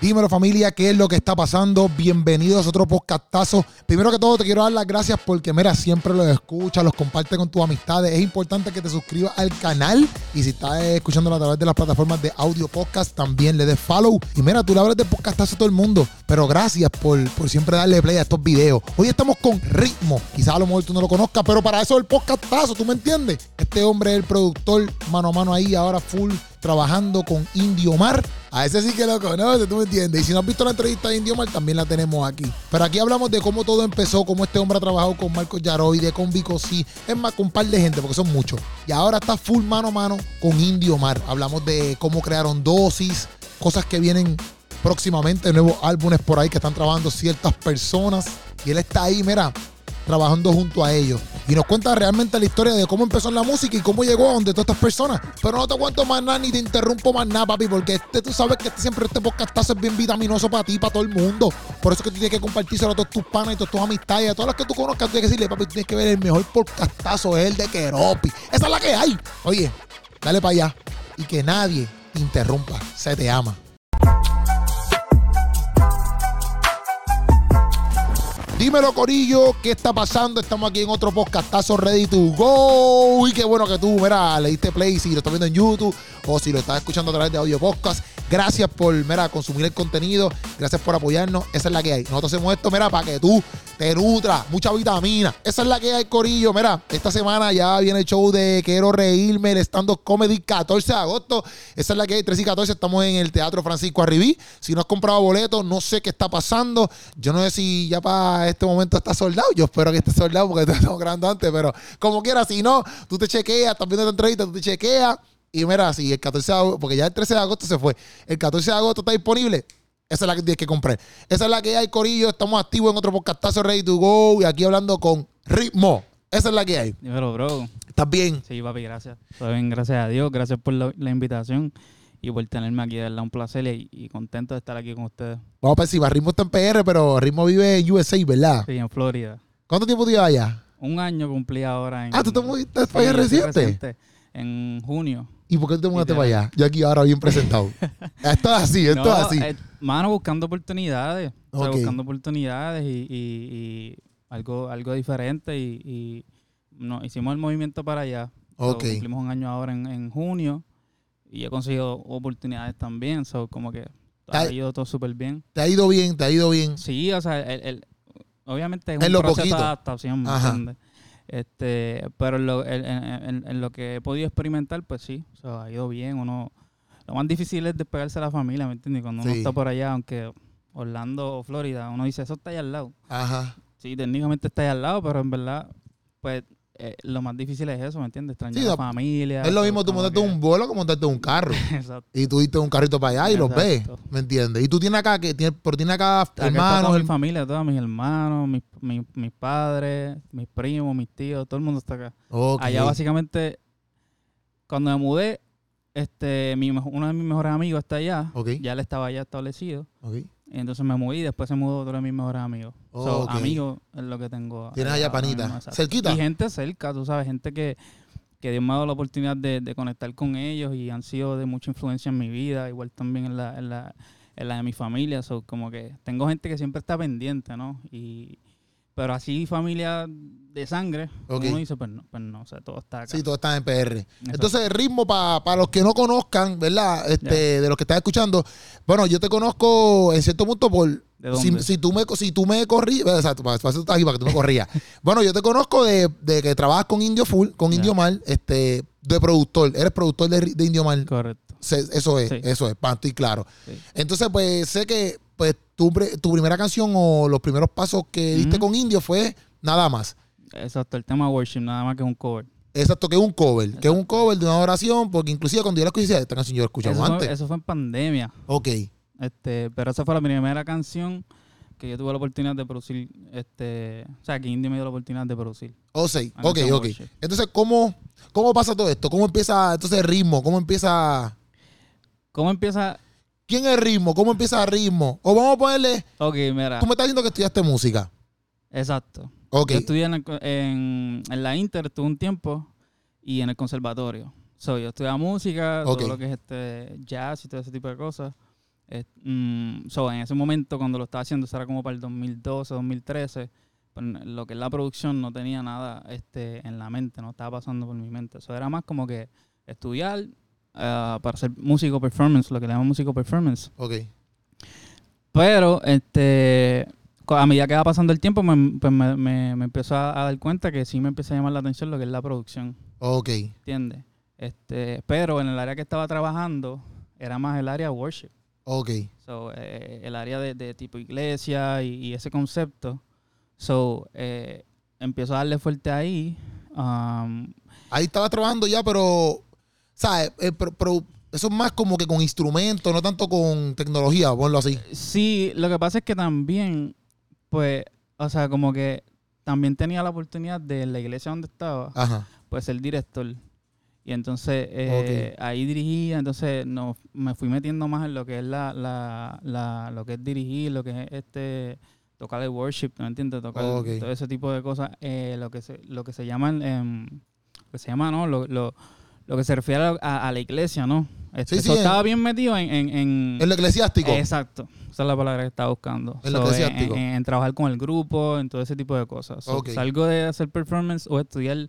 Dímelo familia, ¿qué es lo que está pasando? Bienvenidos a otro podcastazo. Primero que todo te quiero dar las gracias porque mira, siempre los escuchas, los compartes con tus amistades. Es importante que te suscribas al canal y si estás escuchándolo a través de las plataformas de audio podcast, también le des follow. Y mira, tú le hablas de podcastazo a todo el mundo, pero gracias por, por siempre darle play a estos videos. Hoy estamos con Ritmo, quizás a lo mejor tú no lo conozcas, pero para eso es el podcastazo, ¿tú me entiendes? Este hombre es el productor mano a mano ahí, ahora full trabajando con Indio Mar. A ese sí que lo conoce, tú me entiendes. Y si no has visto la entrevista de Indio Mar, también la tenemos aquí. Pero aquí hablamos de cómo todo empezó, cómo este hombre ha trabajado con Marcos Yaroide, con Vico C. Es más, con un par de gente, porque son muchos. Y ahora está full mano a mano con Indio Mar. Hablamos de cómo crearon dosis, cosas que vienen próximamente, nuevos álbumes por ahí que están trabajando ciertas personas. Y él está ahí, mira, trabajando junto a ellos. Y nos cuenta realmente la historia de cómo empezó la música y cómo llegó a donde todas estas personas. Pero no te cuento más nada ni te interrumpo más nada, papi, porque este, tú sabes que siempre este podcast es bien vitaminoso para ti, para todo el mundo. Por eso que tú tienes que compartírselo a todos tus panas y todas tus amistades, a todas las que tú conozcas. Tú tienes que decirle, papi, tienes que ver el mejor podcastazo, el de Keropi. Esa es la que hay. Oye, dale para allá y que nadie te interrumpa. Se te ama. Dímelo, Corillo, ¿qué está pasando? Estamos aquí en otro podcastazo ready to go. Y qué bueno que tú, mira, le diste play si lo estás viendo en YouTube o si lo estás escuchando a través de audio podcast. Gracias por, mira, consumir el contenido. Gracias por apoyarnos. Esa es la que hay. Nosotros hacemos esto, mira, para que tú te nutras. Mucha vitamina. Esa es la que hay, Corillo. Mira, esta semana ya viene el show de Quiero Reírme, el stand-up comedy, 14 de agosto. Esa es la que hay, 13 y 14. Estamos en el Teatro Francisco Arribí. Si no has comprado boletos, no sé qué está pasando. Yo no sé si ya para este momento está soldado. Yo espero que esté soldado porque estamos grabando antes, pero como quieras, si no, tú te chequeas, viendo esta entrevista, tú te chequeas. Y mira, si el 14 de agosto, porque ya el 13 de agosto se fue, el 14 de agosto está disponible. Esa es la que tienes que comprar. Esa es la que hay, Corillo. Estamos activos en otro podcastazo Ready to Go. Y aquí hablando con Ritmo. Esa es la que hay. Dímelo, bro. ¿Estás bien? Sí, papi, gracias. Todo bien, gracias a Dios. Gracias por la, la invitación y por tenerme aquí. De verdad, un placer y, y contento de estar aquí con ustedes. Vamos para encima. Ritmo está en PR, pero Ritmo vive en USA, ¿verdad? Sí, en Florida. ¿Cuánto tiempo te llevas allá? Un año cumplí ahora en... Ah, ¿tú te moviste para allá estoy reciente? reciente, En junio. ¿Y por qué te mudaste para allá? Yo aquí ahora bien presentado. esto es así, esto No, es así. eh, mano, buscando oportunidades. O sea, buscando oportunidades y, y- y algo, algo diferente. Y, y no, hicimos el movimiento para allá. So, Ok. cumplimos un año ahora en, en junio. Y he conseguido oportunidades también. So, como que ha ido todo súper bien. Te ha ido bien, te ha ido bien. Sí, o sea, el, el- obviamente es En un lo proceso poquito. de adaptación, ¿me Ajá. Este, pero en lo, en, en- en- lo que he podido experimentar, pues sí, o sea, ha ido bien. Uno, lo más difícil es despegarse de la familia, ¿me entiendes? Cuando uno está por allá, aunque Orlando o Florida, uno dice, eso está ahí al lado. Ajá. Sí, técnicamente está ahí al lado, pero en verdad, pues eh, lo más difícil es eso, ¿me entiendes? Extrañar Sí, a la familia. Es lo mismo tú montarte que- un vuelo que montarte un carro. Exacto. Y tú diste un carrito para allá y los ves. Exacto. ¿Me entiendes? Y tú tienes acá, que tienes, pero tienes acá hermanos. mi familia, todos mis hermanos, mis, mis, mis padres, mis primos, mis tíos, todo el mundo está acá. Allá básicamente, cuando me mudé, este, mi, uno de mis mejores amigos está allá. Ya él estaba allá establecido. Ok. Entonces me moví y después se mudó otro de mis mejores amigos. So, Ok. amigos es lo que tengo. Tienes allá panita. ¿Cerquita? Y gente cerca, tú sabes, gente que, que Dios me ha dado la oportunidad de, de conectar con ellos y han sido de mucha influencia en mi vida, igual también en la, en la, en la de mi familia. So, como que tengo gente que siempre está pendiente, ¿no? Y, pero así familia de sangre, como Ok. uno dice, pues no, pues no, o sea, todo está acá. Sí, todo está en PR. Exacto. Entonces, el ritmo, para los que no conozcan, ¿verdad? Este, De los que están escuchando. Bueno, yo te conozco en cierto punto por. ¿De Si, dónde? si tú me si tú me corrías, exacto, para, para que tú me corrías. bueno, yo te conozco de, de que trabajas con Indio Full, con. Indio Mal, este, de productor. Eres productor de, de Indio Mal. Correcto. Se- eso es, Sí. eso es, para estoy claro. Sí. Entonces, pues sé que pues tu, primera canción o los primeros pasos que diste con Indio fue nada más. Exacto, el tema worship, nada más que un cover. Exacto, que es un cover, que es un cover de una oración, porque inclusive cuando yo la escuché, esta canción yo la escuchaba Eso antes. fue, eso fue en pandemia. Ok, Este, pero esa fue la primera canción que yo tuve la oportunidad de producir, este, o sea, que Indie me dio la oportunidad de producir. o sí, ok, ok. Worship. Entonces, ¿cómo, ¿cómo pasa todo esto? ¿Cómo empieza entonces el ritmo? ¿Cómo empieza? ¿Cómo empieza? ¿Quién es el ritmo? ¿Cómo empieza el ritmo? O vamos a ponerle, Ok, mira, tú me estás diciendo que estudiaste música. exacto. Ok, Yo estudié en, el co- en, en la Inter, estuve un tiempo, y en el conservatorio. So, yo estudiaba música, todo lo que es este jazz y todo ese tipo de cosas. Eh, mm, so, en ese momento, cuando lo estaba haciendo, eso era como para el 2012, 2013, pues, lo que es la producción no tenía nada este, en la mente, no estaba pasando por mi mente. Eso era más como que estudiar ah, para ser músico performance, lo que le llaman músico performance. Ok. Pero, este, a medida que va pasando el tiempo, me, pues me, me, me empezó a, a dar cuenta que sí me empezó a llamar la atención lo que es la producción, Ok. ¿entiendes? Este, pero en el área que estaba trabajando era más el área worship. Ok. So, eh, el área de, de tipo iglesia y, y ese concepto. So, eh, empiezo a darle fuerte ahí. Um, Ahí estabas trabajando ya, pero, ¿sabes? Eh, pero, pero eso es más como que con instrumentos, no tanto con tecnología, ponlo así. sí, lo que pasa es que también, pues, o sea, como que también tenía la oportunidad de en la iglesia donde estaba, Ajá. pues ser director. Y entonces eh, ahí dirigía, entonces no, me fui metiendo más en lo que es la, la, la, lo que es dirigir, lo que es este tocar el worship, ¿no entiendes? Tocar todo ese tipo de cosas, eh, lo que se, lo que se llaman, em, lo que se llama, ¿no? Lo, lo, lo que se refiere a, a- a la iglesia, ¿no? Este, Sí, sí, en- estaba bien metido en, en, en- En lo eclesiástico. Exacto. Esa es la palabra que estaba buscando. En lo eclesiástico. en, trabajar con el grupo, en todo ese tipo de cosas. So. Salgo de hacer performance o estudiar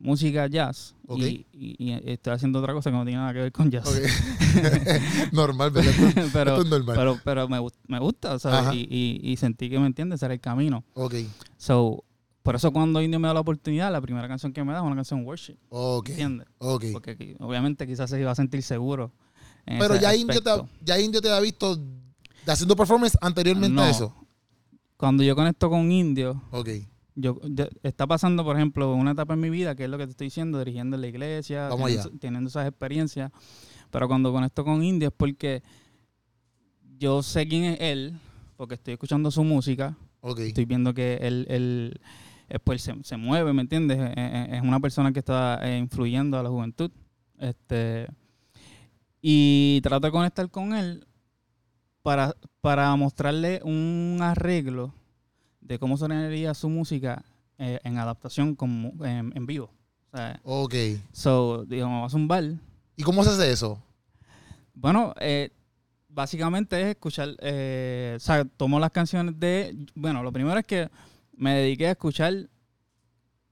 música jazz y, y- y estoy haciendo otra cosa que no tiene nada que ver con jazz. Ok. normal, ¿verdad? Esto, pero, esto es normal. pero, pero me, me gusta. ¿sabes? Y, y, y sentí que me entiendes, era el camino. ok. So, por eso cuando Indio me da la oportunidad, la primera canción que me da es una canción worship, Ok. ¿entiendes? Porque obviamente quizás se iba a sentir seguro. Pero ya Indio, te, ya Indio te ha visto haciendo performance anteriormente a eso. Cuando yo conecto con Indio, Ok. yo, yo- está pasando, por ejemplo, una etapa en mi vida, que es lo que te estoy diciendo, dirigiendo en la iglesia, teniendo, esas experiencias. Pero cuando conecto con Indio es porque yo sé quién es él, porque estoy escuchando su música, estoy viendo que él, él, pues, se, se mueve, ¿me entiendes? Eh, eh, Es una persona que está eh, influyendo a la juventud. Este, y trato de conectar con él para, para mostrarle un arreglo de cómo sonaría su música eh, en adaptación con en, en vivo. O sea, Ok. so, digamos, vamos a un bar. ¿Y cómo se hace eso? Bueno, eh, básicamente es escuchar, eh, o sea, tomo las canciones de, bueno, lo primero es que me dediqué a escuchar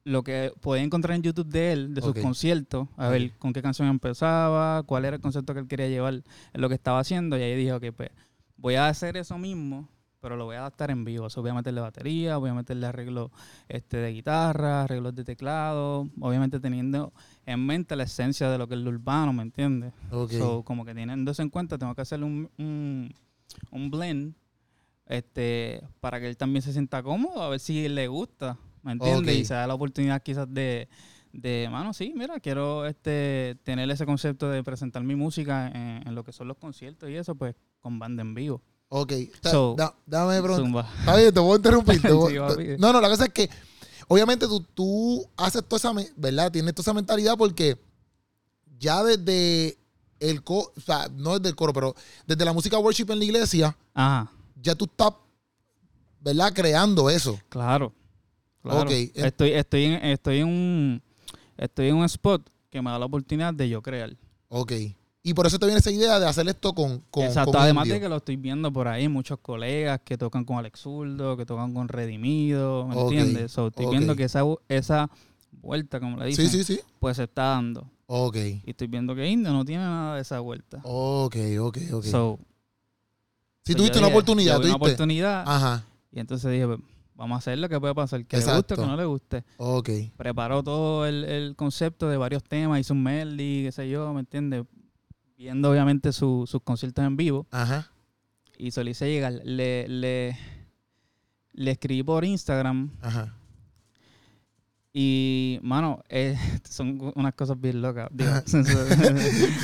lo que podía encontrar en YouTube de él, de sus conciertos, a ver con qué canción empezaba, cuál era el concepto que él quería llevar lo que estaba haciendo, y ahí dije, ok, pues voy a hacer eso mismo, pero lo voy a adaptar en vivo. Voy a meterle batería, voy a meterle arreglos este, de guitarra, arreglos de teclado, obviamente teniendo en mente la esencia de lo que es lo urbano, ¿me entiendes? Ok. So, como que teniendo eso en cuenta, tengo que hacerle un, un, un blend este, para que él también se sienta cómodo, a ver si le gusta, ¿me entiendes? Y se da la oportunidad quizás de, de, mano, sí, mira, quiero este tener ese concepto de presentar mi música en, en lo que son los conciertos y eso, pues con banda en vivo. Ok. So, da- dame preguntar. Está bien, te voy a interrumpir. te voy- no, no, la cosa es que, obviamente, tú, tú haces toda esa, ¿verdad? Tienes toda esa mentalidad porque ya desde el coro, o sea, no desde el coro, pero desde la música worship en la iglesia, Ajá, ya tú estás, ¿verdad? Creando eso. claro. claro. Ok, en- Estoy, estoy, en, estoy, en un, estoy en un spot que me da la oportunidad de yo crear. Ok. Y por eso te viene esa idea de hacer esto con, con, Exacto, con además Indio. de que lo estoy viendo por ahí, muchos colegas que tocan con Alex Zurdo, que tocan con Redimido, ¿me entiendes? So, estoy viendo que esa, esa vuelta, como le dicen, Sí, sí, sí. pues se está dando. Ok. Y estoy viendo que Indio no tiene nada de esa vuelta. Ok, ok, ok. So, si so tuviste una dije, oportunidad, vi una ¿tuviste? oportunidad Ajá. y entonces dije, pues, vamos a hacer lo que puede pasar, que le guste o que no le guste. Ok. Preparó todo el, el concepto de varios temas, hizo un medley, qué sé yo, ¿me entiendes? Viendo obviamente su- sus conciertos en vivo. Ajá. y hice llegar. Le, le, le escribí por Instagram Ajá. Y, mano, eh, son unas cosas bien locas. digo.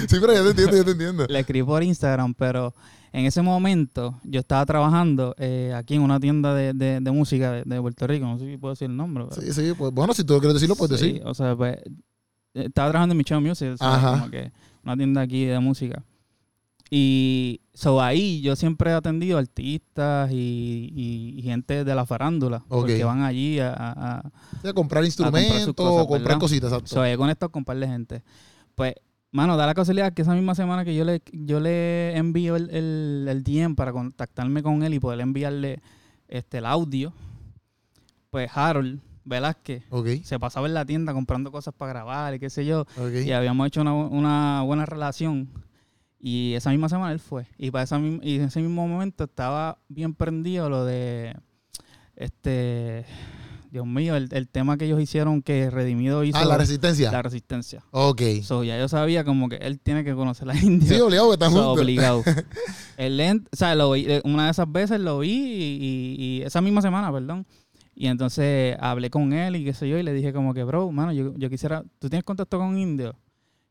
Sí, pero ya te entiendo, ya te entiendo. le escribí por Instagram, pero en ese momento yo estaba trabajando eh, aquí en una tienda de, de- de música de, de Puerto Rico. No sé si puedo decir el nombre. pero- Sí, sí, pues bueno, si tú quieres decirlo, puedes Sí, decir. O sea, pues, eh, estaba trabajando en Michelle Music, o sea, Ajá. como que una tienda aquí de música. Y so, ahí yo siempre he atendido artistas y, y- y gente de la farándula, porque van allí a, a- a- comprar instrumentos cosas, comprar cosas, exacto. so, he conectado con un par de gente. Pues Mano, da la casualidad que esa misma semana que yo le, yo le envío el, el, el DM para contactarme con él y poder enviarle este, el audio, pues Harold Velázquez Ok, se pasaba en la tienda comprando cosas para grabar y qué sé yo. Y habíamos hecho una, una buena relación. Y esa misma semana él fue. Y para esa, y en ese mismo momento estaba bien prendido lo de este Dios mío, el, el tema que ellos hicieron que Redimido hizo Ah, la resistencia. la resistencia. Ok. So, ya yo sabía como que él tiene que conocer la India. Sí, obligado que están So, juntos. obligado. O sea, lo eh, una de esas veces lo vi y, y- y esa misma semana, perdón. Y entonces hablé con él y qué sé yo, y le dije como que, bro, mano, yo, yo quisiera, ¿tú tienes contacto con Indio?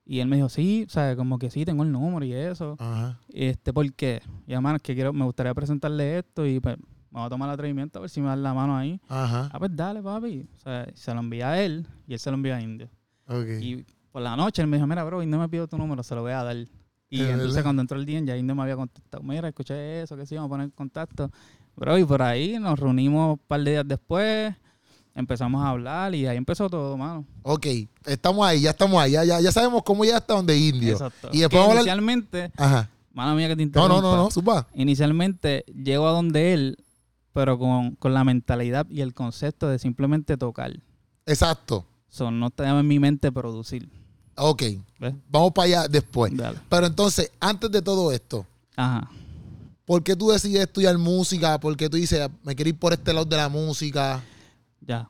Y él me dijo, sí, o sea, como que sí, tengo el número y eso. Ajá. Este, ¿por qué? Y hermano, es que quiero, me gustaría presentarle esto y pues vamos a tomar el atrevimiento a ver si me dan la mano ahí. Ajá. Ah, pues dale, papi. O sea, se lo envía a él y él se lo envía a Indio. Ok. Y por la noche él me dijo, mira, bro, Indio me pidió tu número, se lo voy a dar. Y ¿Es entonces verdad? cuando entró el día ya Indio me había contactado, mira, escuché eso, que sí, vamos a poner en contacto. Bro, y por ahí nos reunimos un par de días después, empezamos a hablar y ahí empezó todo, mano. Ok, estamos ahí, ya estamos ahí, ya, ya, ya sabemos cómo ya está donde Indio. Exacto. Y después hablar- inicialmente, Ajá. mano mía que te No, interrumpa. no, no, no, suba. Inicialmente llego a donde él, pero con, con la mentalidad y el concepto de simplemente tocar. Exacto. Son no estaba en mi mente producir. Ok, ¿Ves? vamos para allá después. Dale. Pero entonces, antes de todo esto, Ajá. ¿por qué tú decides estudiar música? ¿Por qué tú dices, me quiero ir por este lado de la música? Ya.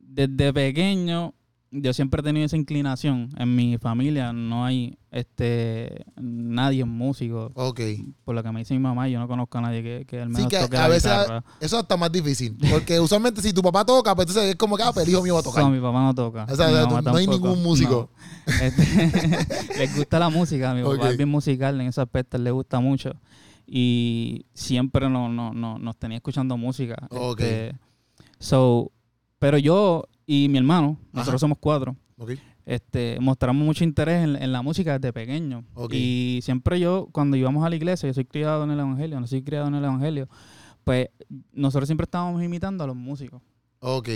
Desde pequeño, yo siempre he tenido esa inclinación. En mi familia no hay este nadie músico. Ok. Por lo que me dice mi mamá, yo no conozco a nadie que, que al menos Sí, que toque a la veces guitarra. eso está más difícil. Porque usualmente si tu papá toca, pues entonces es como que, ah, pues el hijo mío va a tocar. No, mi papá no toca. O sea, no- hay ningún músico. No. Este, les gusta la música. Mi papá es bien musical en ese aspecto, le gusta mucho. Y siempre no, no, no, nos tenía escuchando música. Ok. Este, so, pero yo y mi hermano, nosotros somos cuatro. Este, mostramos mucho interés en, en la música desde pequeño. Y siempre yo, cuando íbamos a la iglesia, yo soy criado en el Evangelio, no soy criado en el Evangelio, pues nosotros siempre estábamos imitando a los músicos. Ok.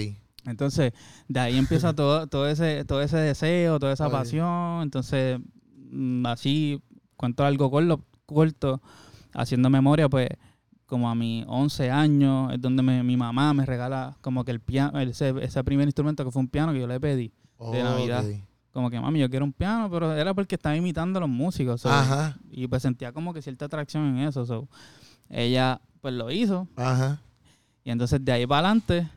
Entonces, de ahí empieza todo, todo, ese, todo ese deseo, toda esa pasión. Entonces, mm, así, cuento algo corto, corto, haciendo memoria, pues como a mis 11 años, es donde me- mi mamá me regala como que el piano, ese, ese primer instrumento que fue un piano que yo le pedí de Navidad. Como que mami, yo quiero un piano, pero era porque estaba imitando a los músicos. Ajá. Y pues sentía como que cierta atracción en eso. so. Ella pues lo hizo. Ajá. Y entonces de ahí para adelante,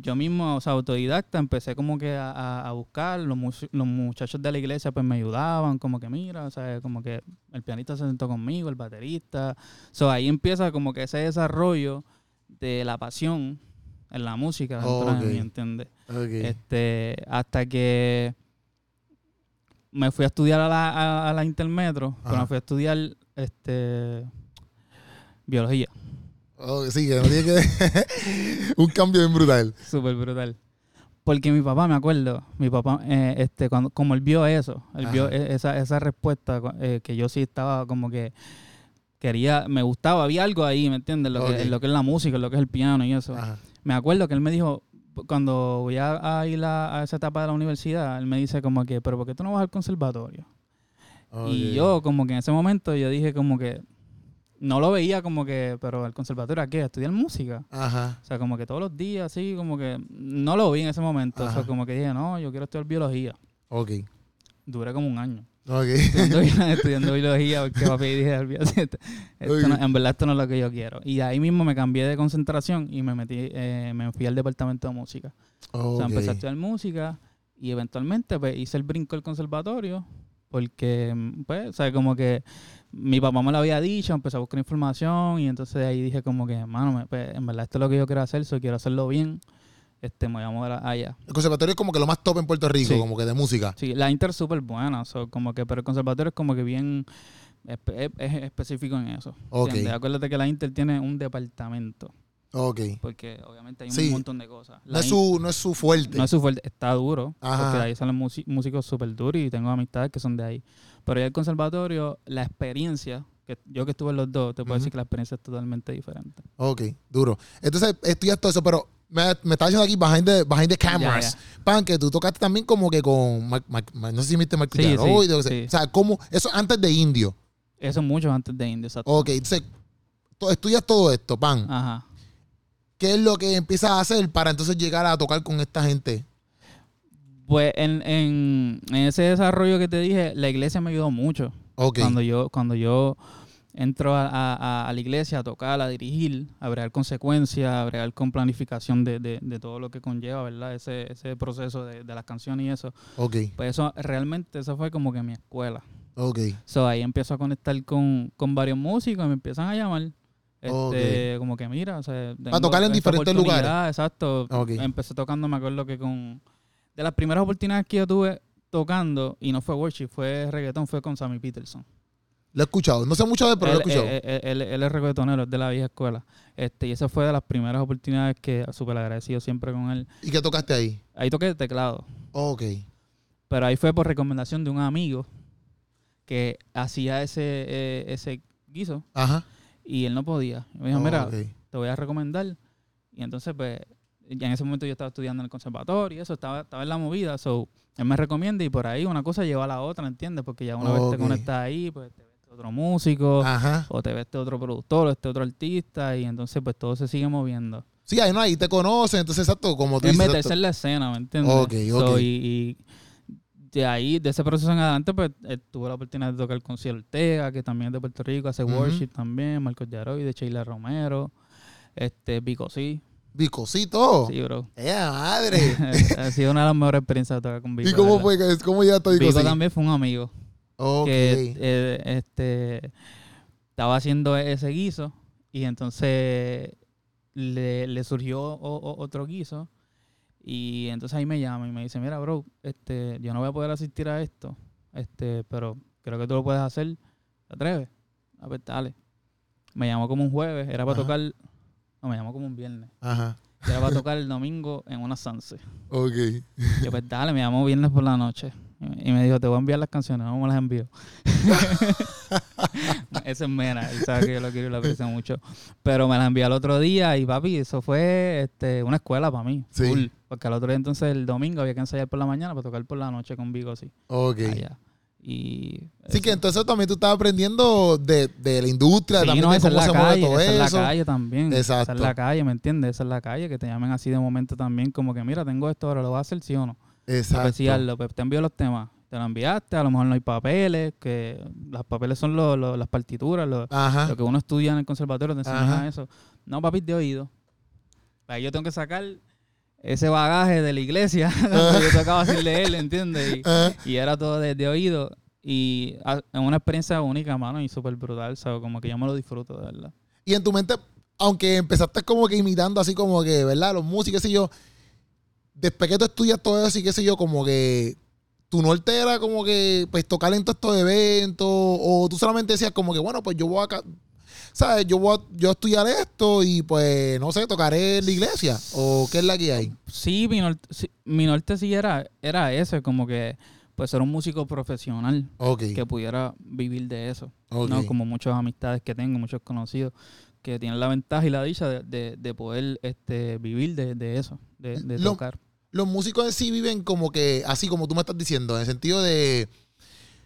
yo mismo, o sea, autodidacta, empecé como que a, buscar. Los, los muchachos de la iglesia pues me ayudaban, como que mira, o sea, como que el pianista se sentó conmigo, el baterista. So, ahí empieza como que ese desarrollo de la pasión en la música de mí, ¿entiendes? Este, hasta que me fui a estudiar a la, a, a la Intermetro, Ajá. me fui a estudiar este biología. Oh, sí, que no tiene que un cambio bien brutal. Súper brutal. Porque mi papá, me acuerdo, mi papá, eh, este, cuando, como él vio eso, él vio Ajá. e- esa, esa respuesta eh, que yo sí estaba como que quería, me gustaba, había algo ahí, ¿me entiendes? Lo, que, lo que es la música, lo que es el piano y eso. Ajá. Me acuerdo que él me dijo, cuando voy a, a ir a, a esa etapa de la universidad, él me dice como que, pero ¿por qué tú no vas al conservatorio? Y yo como que en ese momento yo dije como que, no lo veía como que, pero el conservatorio, ¿a qué? ¿A estudiar música? Ajá. O sea, como que todos los días, así, como que no lo vi en ese momento. O sea, como que dije, no, yo quiero estudiar biología. Ok. Duré como un año Ok. estudiando, estudiando biología porque papi dije, esto- esto no- en verdad esto no es lo que yo quiero. Y ahí mismo me cambié de concentración y me metí, eh, me fui al departamento de música. O sea, empecé a estudiar música y eventualmente pues, hice el brinco al conservatorio porque, mm, pues, o sea, como que mi papá me lo había dicho, empecé a buscar información y entonces ahí dije como que, mano, me- pues, en verdad esto es lo que yo quiero hacer, so, quiero hacerlo bien, este, me voy a mover allá. El conservatorio es como que lo más top en Puerto Rico, Sí. como que de música. Sí, la Inter es súper buena, so, como que, pero el conservatorio es como que bien espe- es, es específico en eso. Ok. ¿entiendes? Acuérdate que la Inter tiene un departamento Ok. porque obviamente hay un Sí. montón de cosas. No es, su, no es su fuerte. no es su fuerte, está duro, Ajá. porque de ahí salen músicos súper duros y tengo amistades que son de ahí. Pero ya el conservatorio, la experiencia, que yo que estuve en los dos, te puedo decir que la experiencia es totalmente diferente. Ok, duro. Entonces, estudias todo eso, pero me, me está diciendo aquí behind the, behind the cameras. Pan, que tú tocaste también como que con. No sé si viste Marco Sí, sí, o sea, sí. O sea, como. Eso antes de Indio. Eso mucho antes de India, exacto. Ok, entonces, estudias todo esto, pan. Ajá. ¿Qué es lo que empiezas a hacer para entonces llegar a tocar con esta gente? Pues en, en, en ese desarrollo que te dije, la iglesia me ayudó mucho. Ok. Cuando yo, cuando yo entro a, a- a la iglesia a tocar, a dirigir, a bregar consecuencias, a bregar con planificación de, de- de todo lo que conlleva, ¿verdad? Ese, ese proceso de, de las canciones y eso. Ok, Pues eso realmente, eso fue como que mi escuela. ok. So, ahí empiezo a conectar con, con varios músicos y me empiezan a llamar. Este, Como que mira, o sea, tengo tocar en diferentes lugares. Exacto. Empecé tocando, me acuerdo que con... De las primeras oportunidades que yo tuve tocando, y no fue worship, fue reggaetón, fue con Sammy Peterson. Lo he escuchado. No sé mucho de él, pero lo he escuchado. él- él- él- él es reggaetonero, es de la vieja escuela. Este, y esa fue de las primeras oportunidades que súper agradecido siempre con él. ¿Y qué tocaste ahí? Ahí toqué teclado. Ok. Pero ahí fue por recomendación de un amigo que hacía ese, eh, ese guiso Ajá. Y él no podía. Y me dijo, mira, Ok. te voy a recomendar. Y entonces, pues, ya en ese momento yo estaba estudiando en el conservatorio y eso, estaba, estaba en la movida. So, él me recomienda y por ahí una cosa lleva a la otra, ¿entiendes? Porque ya una vez te conectas ahí, pues te ves otro músico, Ajá. o te ves este otro productor, o este otro artista, y entonces pues todo se sigue moviendo. Sí, ahí no, ahí te conocen. Entonces, exacto, como tú Es dices. meterse exacto. en la escena, ¿me entiendes? Ok, So, ok. y, y de ahí, de ese proceso en adelante, pues eh, tuve la oportunidad de tocar con Cielo Ortega, que también es de Puerto Rico, hace worship también, Marcos Yaroy, de Sheila Romero, este, Pico sí, Bicosito. sí, bro. ¡Eh, madre! ha sido una de las mejores experiencias de tocar con Vico. ¿Y cómo fue? ¿Cómo ya estoy Vico también fue un amigo Ok. que eh, este, estaba haciendo ese guiso y entonces le, le surgió o- o- otro guiso y entonces ahí me llama y me dice, mira, bro, este, yo no voy a poder asistir a esto, este, pero creo que tú lo puedes hacer, ¿te atreves? A ver, dale. Me llamó como un jueves, era para Ajá. tocar, no, me llamó como un viernes, Ajá. era para tocar el domingo en una Sunset. Ok. Yo, pues dale, me llamó viernes por la noche. Y me dijo, te voy a enviar las canciones, no me las envío. Ese es Mena, él sabe que yo lo quiero y lo aprecio mucho. Pero me las envió el otro día y papi, eso fue este, una escuela para mí. Sí. porque al otro día entonces el domingo había que ensayar por la mañana para tocar por la noche con Vigo, sí. Ok. Allá. Y Así que eso. entonces también tú estás aprendiendo de, de la industria, Sí, también no, de esa es cómo se mueve todo esa es la eso. calle también. Esa Exacto. es la calle, ¿me entiendes? Esa es la calle, que te llamen así de momento también, como que mira, tengo esto, ahora lo vas a hacer sí o no. Exacto. apreciarlo. Pues te envío los temas. Te lo enviaste, a lo mejor no hay papeles, que los papeles son los- las partituras, lo, lo que uno estudia en el conservatorio, te enseñan Ajá. eso. No, papi, de oído. Ahí yo tengo que sacar ese bagaje de la iglesia, donde yo tocaba sin leer, ¿entiendes? Y, y era todo de, de oído. Y ah, es una experiencia única, mano, y súper brutal, ¿sabes? Como que yo me lo disfruto, de verdad. Y en tu mente, aunque empezaste como que imitando así como que, ¿verdad? Los músicos, sé yo. Después que tú estudias todo eso y qué sé yo, como que tu norte era como que, pues, tocar en todos estos eventos. O tú solamente decías como que, bueno, pues yo voy a... ¿Sabes? Yo voy a, yo a estudiar esto y pues, no sé, tocaré en la iglesia. ¿O qué es la que hay? Sí, mi norte sí, mi norte sí era, era ese, como que pues ser un músico profesional. Que pudiera vivir de eso. ¿no? Como muchas amistades que tengo, muchos conocidos que tienen la ventaja y la dicha de, de- de poder este, vivir de, de eso, de, de Lo- tocar. Los músicos en sí viven como que, así como tú me estás diciendo, en el sentido de,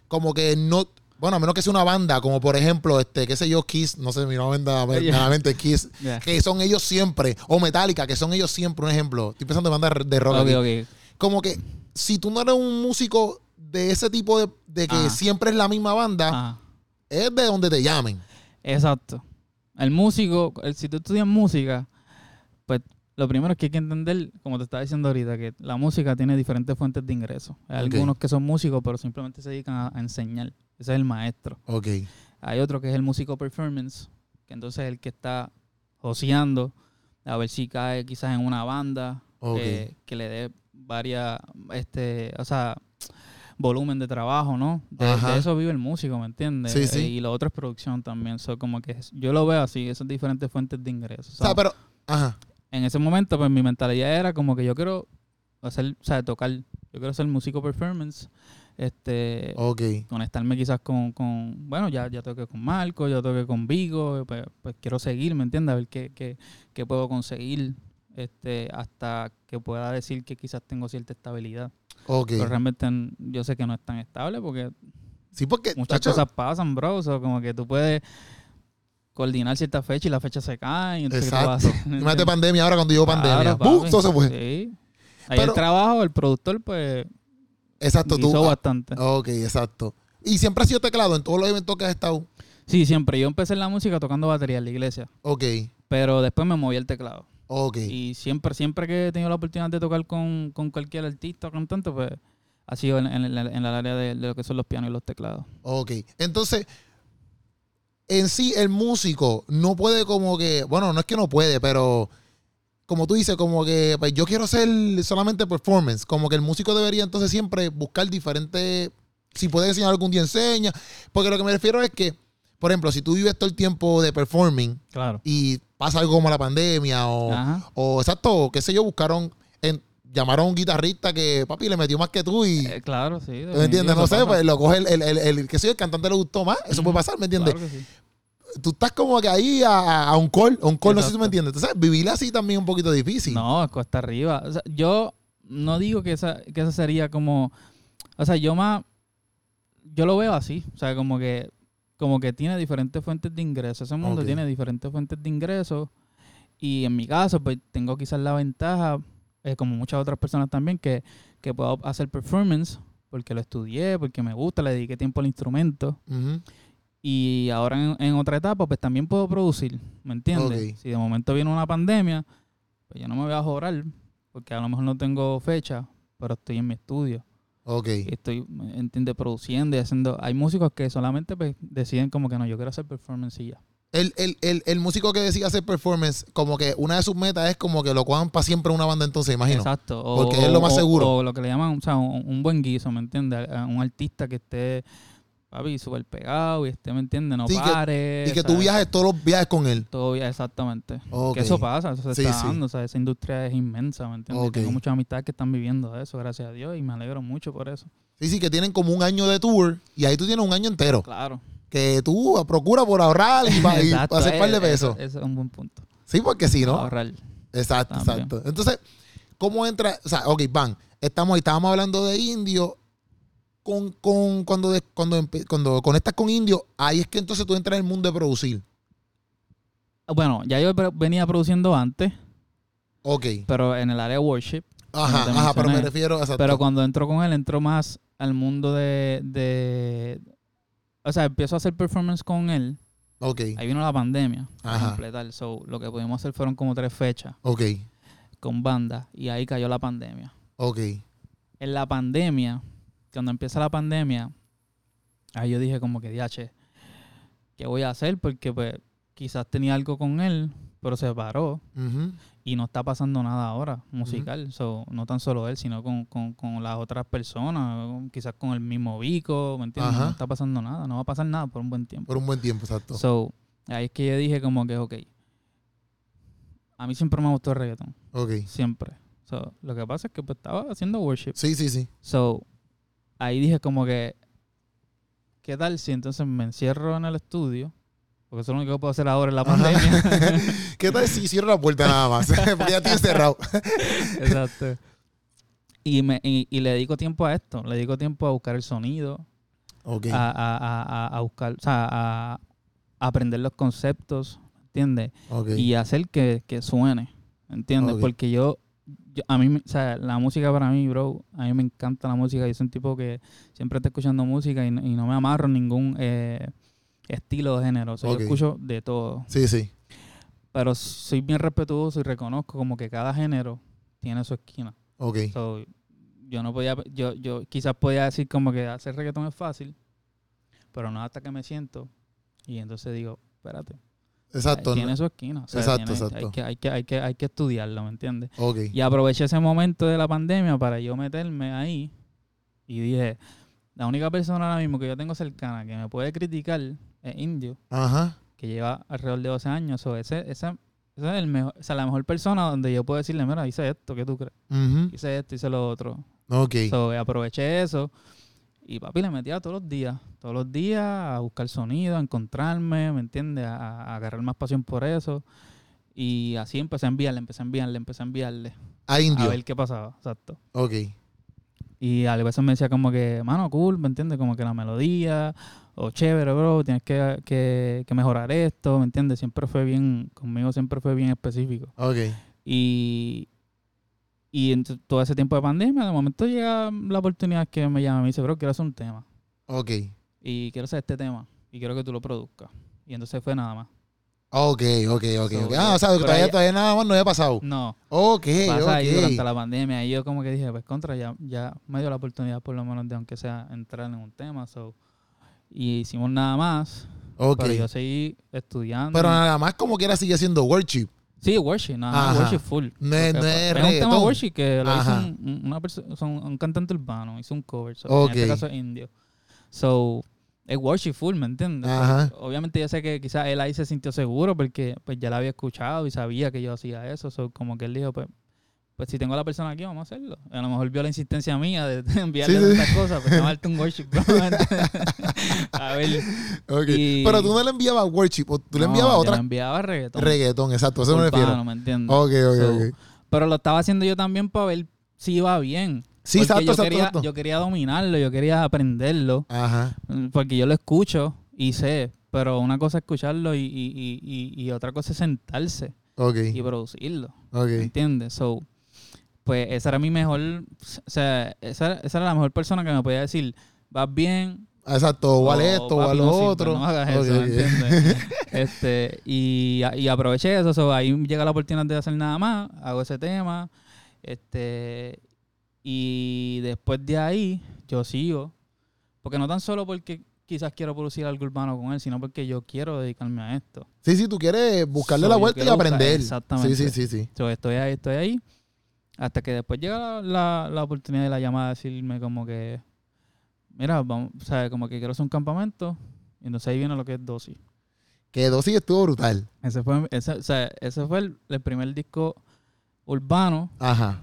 como que no, bueno, a menos que sea una banda, como por ejemplo, este, qué sé yo, Kiss, no sé, mi banda, me- Yeah. me mente Kiss, que son ellos siempre, o Metallica, que son ellos siempre, un ejemplo. Estoy pensando en bandas de rock. Ok, aquí. ok. Como que, si tú no eres un músico de ese tipo de, de que Ajá. siempre es la misma banda, Ajá. es de donde te llamen. Exacto. El músico, el- si tú estudias música, lo primero es que hay que entender, como te estaba diciendo ahorita, que la música tiene diferentes fuentes de ingresos. Hay algunos que son músicos, pero simplemente se dedican a, a enseñar. Ese es el maestro. Ok. Hay otro que es el músico performance, que entonces es el que está joseando, a ver si cae quizás en una banda, eh, que le dé varias, este, o sea, volumen de trabajo, ¿no? De, eso vive el músico, ¿me entiendes? Sí, sí. Y lo otro es producción también. So, como que yo lo veo así, esas diferentes fuentes de ingresos. O sea, pero Ajá. En ese momento, pues mi mentalidad era como que yo quiero hacer, o sea, tocar. Yo quiero ser músico performance. Este, Ok. conectarme quizás con, con bueno, ya, ya toqué con Marco, ya toqué con Vigo, pues, pues quiero seguir, ¿me entiendes? A ver qué, qué, qué puedo conseguir este, hasta que pueda decir que quizás tengo cierta estabilidad. Ok. Pero realmente yo sé que no es tan estable porque Sí, porque. muchas tacho, cosas pasan, bro. O sea, como que tú puedes coordinar cierta fecha y la fecha se cae. y entonces, ¿qué tú vas a Exacto. Imagínate pandemia ahora cuando llegó pandemia. ¡Bum! Todo se fue. Sí. Ahí Pero- el trabajo, el productor, pues, Exacto, tú. hizo ah, bastante. Ok, exacto. Y siempre has sido teclado en todos los eventos que has estado. Sí, siempre. Yo empecé en la música tocando batería en la iglesia. Ok, Pero después me moví al teclado. ok. Y siempre, siempre que he tenido la oportunidad de tocar con, con cualquier artista o cantante, pues ha sido en, en el área de, de lo que son los pianos y los teclados. Ok. Entonces, en sí, el músico no puede como que, bueno, no es que no puede, pero como tú dices, como que pues, yo quiero hacer solamente performance. Como que el músico debería entonces siempre buscar diferentes, si puede enseñar algún día enseña. Porque lo que me refiero es que, por ejemplo, si tú vives todo el tiempo de performing Claro. y pasa algo como la pandemia o, Ajá. o exacto, qué sé yo, buscaron, en, llamaron a un guitarrista que, papi, le metió más que tú y... Eh, claro, sí. ¿tú ¿Me entiendes? No sé, pues lo coge el, el, el, sé yo, el cantante le gustó más. Eso puede pasar, ¿me entiendes? Claro que sí. Tú estás como que ahí a, a un call, a un call, no sé si tú me entiendes. Entonces, vivir así también es un poquito difícil. No, es cuesta arriba. O sea, yo no digo que esa, que esa sería como. O sea, yo más. Yo lo veo así. O sea, como que. Como que tiene diferentes fuentes de ingresos. Ese mundo tiene diferentes fuentes de ingresos. Y en mi caso, pues tengo quizás la ventaja, eh, como muchas otras personas también, que, que puedo hacer performance porque lo estudié, porque me gusta, le dediqué tiempo al instrumento. Y ahora en, en otra etapa, pues también puedo producir, ¿me entiendes? Si de momento viene una pandemia, pues yo no me voy a jorar, porque a lo mejor no tengo fecha, pero estoy en mi estudio. Ok. Y estoy, ¿me entiendes? Produciendo y haciendo... Hay músicos que solamente pues, deciden como que no, yo quiero hacer performance y ya. El, el, el, el músico que decide hacer performance, como que una de sus metas es como que lo cojan para siempre una banda, entonces, imagino. Exacto. O, Porque es lo más o- seguro. O, lo que le llaman, o sea, un, un buen guiso, ¿me entiendes? Un artista que esté, papi, súper pegado y esté, ¿me entiendes? No Sí, que-. Y que tú ¿sabes? viajes todos los viajes con él. Todo bien, exactamente. Ok. Que eso pasa, eso se Sí, está sí. dando, o sea, esa industria es inmensa, ¿me entiendes? Tengo muchas amistades que están viviendo eso, gracias a Dios, y me alegro mucho por eso. Sí, sí, que tienen como un año de tour y ahí tú tienes un año entero. Claro. Que tú procura por ahorrar y, hacer eh, par de eso- pesos. Eso es un buen punto. Sí, porque si no. Ahorrar. Exacto, También. exacto. Entonces, ¿cómo entra? O sea, ok, van. Estamos ahí, estábamos hablando de indio. Con, con, cuando, de- cuando, cuando conectas con indio, ahí es que entonces tú entras en el mundo de producir. Bueno, ya yo venía produciendo antes, Ok. pero en el área de worship. Ajá, ajá, pero me refiero exacto. Pero cuando entro con él, entro más al mundo de, de... O sea, empiezo a hacer performance con él. Ok, Ahí vino la pandemia. Ajá. completar. So, lo que pudimos hacer fueron como tres fechas ok, con banda. Y ahí cayó la pandemia. ok. en la pandemia, cuando empieza la pandemia, ahí yo dije como que, diache, ¿qué voy a hacer? Porque pues quizás tenía algo con él, pero se paró y no está pasando nada ahora musical. So, no tan solo él, sino con, con- con las otras personas, con- quizás con el mismo Vico, ¿me entiendes? Ajá. No está pasando nada, no va a pasar nada por un buen tiempo. Por un buen tiempo, exacto. So, ahí es que yo dije como que, ok, a mí siempre me gustó el reggaetón, Ok. siempre. So, lo que pasa es que pues, estaba haciendo worship. Sí, sí, sí. So, ahí dije como que, ¿qué tal si entonces me encierro en el estudio? Porque eso es lo único que puedo hacer ahora en la pandemia. ¿Qué tal si cierro la puerta nada más? Porque ya estoy cerrado. Exacto. Y, me, y, y le dedico tiempo a esto. Le dedico tiempo a buscar el sonido, Ok. a, a, a, buscar, o sea, a, aprender los conceptos, ¿entiendes? Y hacer que, que suene, ¿entiendes? Porque yo, yo- a mí, o sea, la música para mí, bro, a mí me encanta la música. Yo soy un tipo que siempre está escuchando música y, no- y no me amarro ningún eh, estilo de género. O sea, Ok. yo escucho de todo. Sí, sí. Pero soy bien respetuoso y reconozco como que cada género tiene su esquina. Ok. So, yo no podía, yo, yo quizás podía decir como que hacer reggaetón es fácil, pero no hasta que me siento y entonces digo, espérate, Exacto. tiene su esquina. o sea, Exacto, tiene- exacto. Hay que, hay, que, hay, que, hay que estudiarlo, ¿me entiendes? Ok. Y aproveché ese momento de la pandemia para yo meterme ahí y dije, la única persona ahora mismo que yo tengo cercana que me puede criticar es Indio, Ajá. que lleva alrededor de 12 años. O ese, ese, esa es el mejor, o sea, la mejor persona donde yo puedo decirle, mira, hice esto, ¿qué tú crees? Ujú. Hice esto, hice lo otro. Ok. So, aproveché eso. Y papi le metía todos los días, todos los días a buscar sonido, a encontrarme, ¿me entiendes? A, a agarrar más pasión por eso. Y así empecé a enviarle, empecé a enviarle, empecé a enviarle. A A indio. ver qué pasaba, exacto. Ok. Y a veces me decía como que, mano, cool, ¿me entiendes? Como que la melodía, o chévere, bro, tienes que, que, que mejorar esto, ¿me entiendes? Siempre fue bien, conmigo siempre fue bien específico. Ok. Y, y en todo ese tiempo de pandemia, de momento llega la oportunidad que me llama y me dice, bro, quiero hacer un tema. Ok. Y quiero hacer este tema. Y quiero que tú lo produzcas. Y entonces fue nada más. Ok, ok, ok, So, ok. Ah, o sea, todavía, ahí- todavía nada más no había pasado. No, Ok, pasa ahí durante la pandemia. Y yo como que dije, pues contra, ya, ya me dio la oportunidad por lo menos de aunque sea entrar en un tema. So. Y hicimos nada más. Ok. Pero yo seguí estudiando. Pero nada más como quiera sigue siendo worship. Sí, worship, nada más Ajá. worship full. No es- no es un tema worship que lo hizo Ajá. un, un- una cantante urbano, hizo un cover. so. En este caso es indio. So, es worship full, ¿me entiendes? Ajá. Pues, Obviamente yo sé que quizás él ahí se sintió seguro porque pues ya la había escuchado y sabía que yo hacía eso. So, como que él dijo, pues, pues si tengo a la persona aquí, vamos a hacerlo. A lo mejor vio la insistencia mía de, enviarle Sí, sí. tantas cosas, pues darte un worship. a ver. Ok. Y- Pero tú no le enviabas worship, o tú le no, enviabas yo otra le enviaba reggaetón. reggaetón, exacto, eso me refiero. ¿me entiendes? Ok, ok, So, ok. Pero lo estaba haciendo yo también para ver si iba bien. Sí, exacto, yo exacto, quería, exacto. yo quería dominarlo, yo quería aprenderlo, Ajá. porque yo lo escucho y sé, pero una cosa es escucharlo y, y, y, y- otra cosa es sentarse Ok, y producirlo, ok. ¿entiendes? So, pues esa era mi mejor, o sea, esa, esa era la mejor persona que me podía decir, vas bien, Exacto, o vale esto, o no lo otro. no hagas eso, ¿me ok. entiendes? este, y, y aproveché eso, so, ahí llega la oportunidad de hacer nada más, hago ese tema, este, y después de ahí yo sigo, porque no tan solo porque quizás quiero producir algo urbano con él, sino porque yo quiero dedicarme a esto. Sí, sí, tú quieres buscarle So, la vuelta y buscar- aprender. exactamente. Sí, sí, sí, sí. So, estoy ahí, estoy ahí, hasta que después llega la, la, la oportunidad de la llamada de decirme como que, mira, vamos, sea, como que quiero hacer un campamento, y entonces ahí viene lo que es dosis. Que dosis estuvo brutal. Ese fue, ese, o sea, ese fue el, el primer disco urbano. Ajá.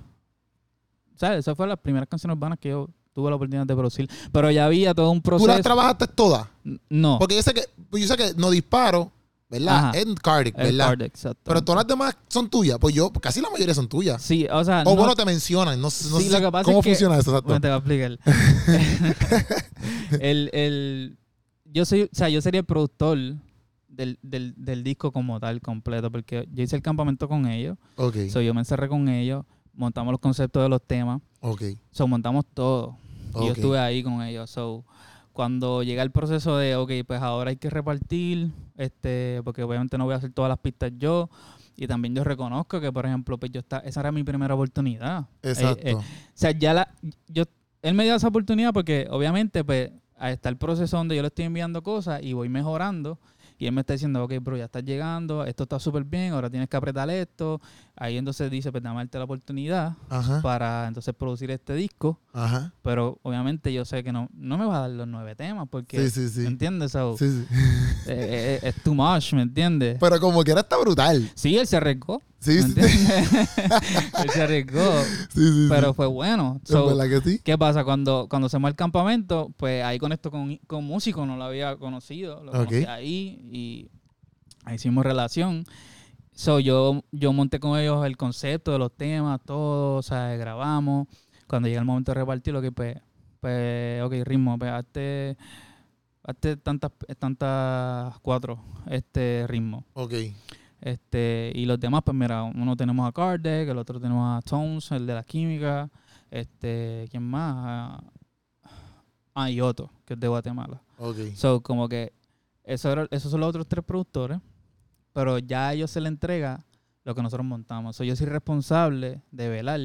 O sea, esa fue las primeras canciones urbanas que yo tuve la oportunidad de producir. Pero ya había todo un ¿Tú las proceso. trabajaste todas? No. Porque yo sé que, yo sé que no disparo, ¿verdad? Ajá. En Cardiff, ¿verdad? card, exacto. Pero todas las demás son tuyas. Pues yo, casi la mayoría son tuyas. Sí, o sea, O no- bueno, te mencionan. No, Sí, sé lo que cómo es que- funciona eso, exacto. Bueno, te voy a explicar. el, el, yo soy, o sea, yo sería el productor del, del, del disco como tal, completo, porque yo hice el campamento con ellos. Ok, So, yo me encerré con ellos, montamos los conceptos de los temas. ok, So, montamos todo. Y yo estuve ahí con ellos. So, cuando llega el proceso de, ok, pues ahora hay que repartir, este, porque obviamente no voy a hacer todas las pistas yo. Y también yo reconozco que, por ejemplo, pues yo está, esa era mi primera oportunidad. Eh, Exacto. eh, o sea, ya la, yo, él me dio esa oportunidad porque obviamente, pues, está el proceso donde yo le estoy enviando cosas y voy mejorando. Y él me está diciendo, ok, bro, ya estás llegando, esto está súper bien, ahora tienes que apretar esto. Ahí entonces dice, pues, dame la oportunidad Ajá, para entonces producir este disco. ajá. Pero obviamente yo sé que no, no me va a dar los nueve temas porque, Sí, sí, sí. ¿me entiendes? So, Sí, sí. eh, eh, es too much, ¿me entiendes? Pero como quiera está brutal. Sí, él se arriesgó, Sí, ¿me sí, él se arriesgó, sí, sí. pero fue bueno. ¿Es So, que sí? ¿Qué pasa? Cuando, cuando hacemos el campamento, pues ahí conecto con, con músicos, no lo había conocido, lo Ok. conocí ahí y ahí hicimos relación. So, yo, yo monté con ellos el concepto de los temas, todo, o sea, grabamos. Cuando llega el momento de repartirlo, que pues, pues, ok, ritmo, pues hazte, hazte tantas, tantas cuatro, este ritmo. Ok. Este, y los demás, pues mira, uno tenemos a Kardec, el otro tenemos a Tones, el de la química, este, ¿quién más? Ah, y Otto, que es de Guatemala. Ok. So, como que eso era- esos son los otros tres productores, pero ya a ellos se le entrega lo que nosotros montamos. So, yo soy responsable de velar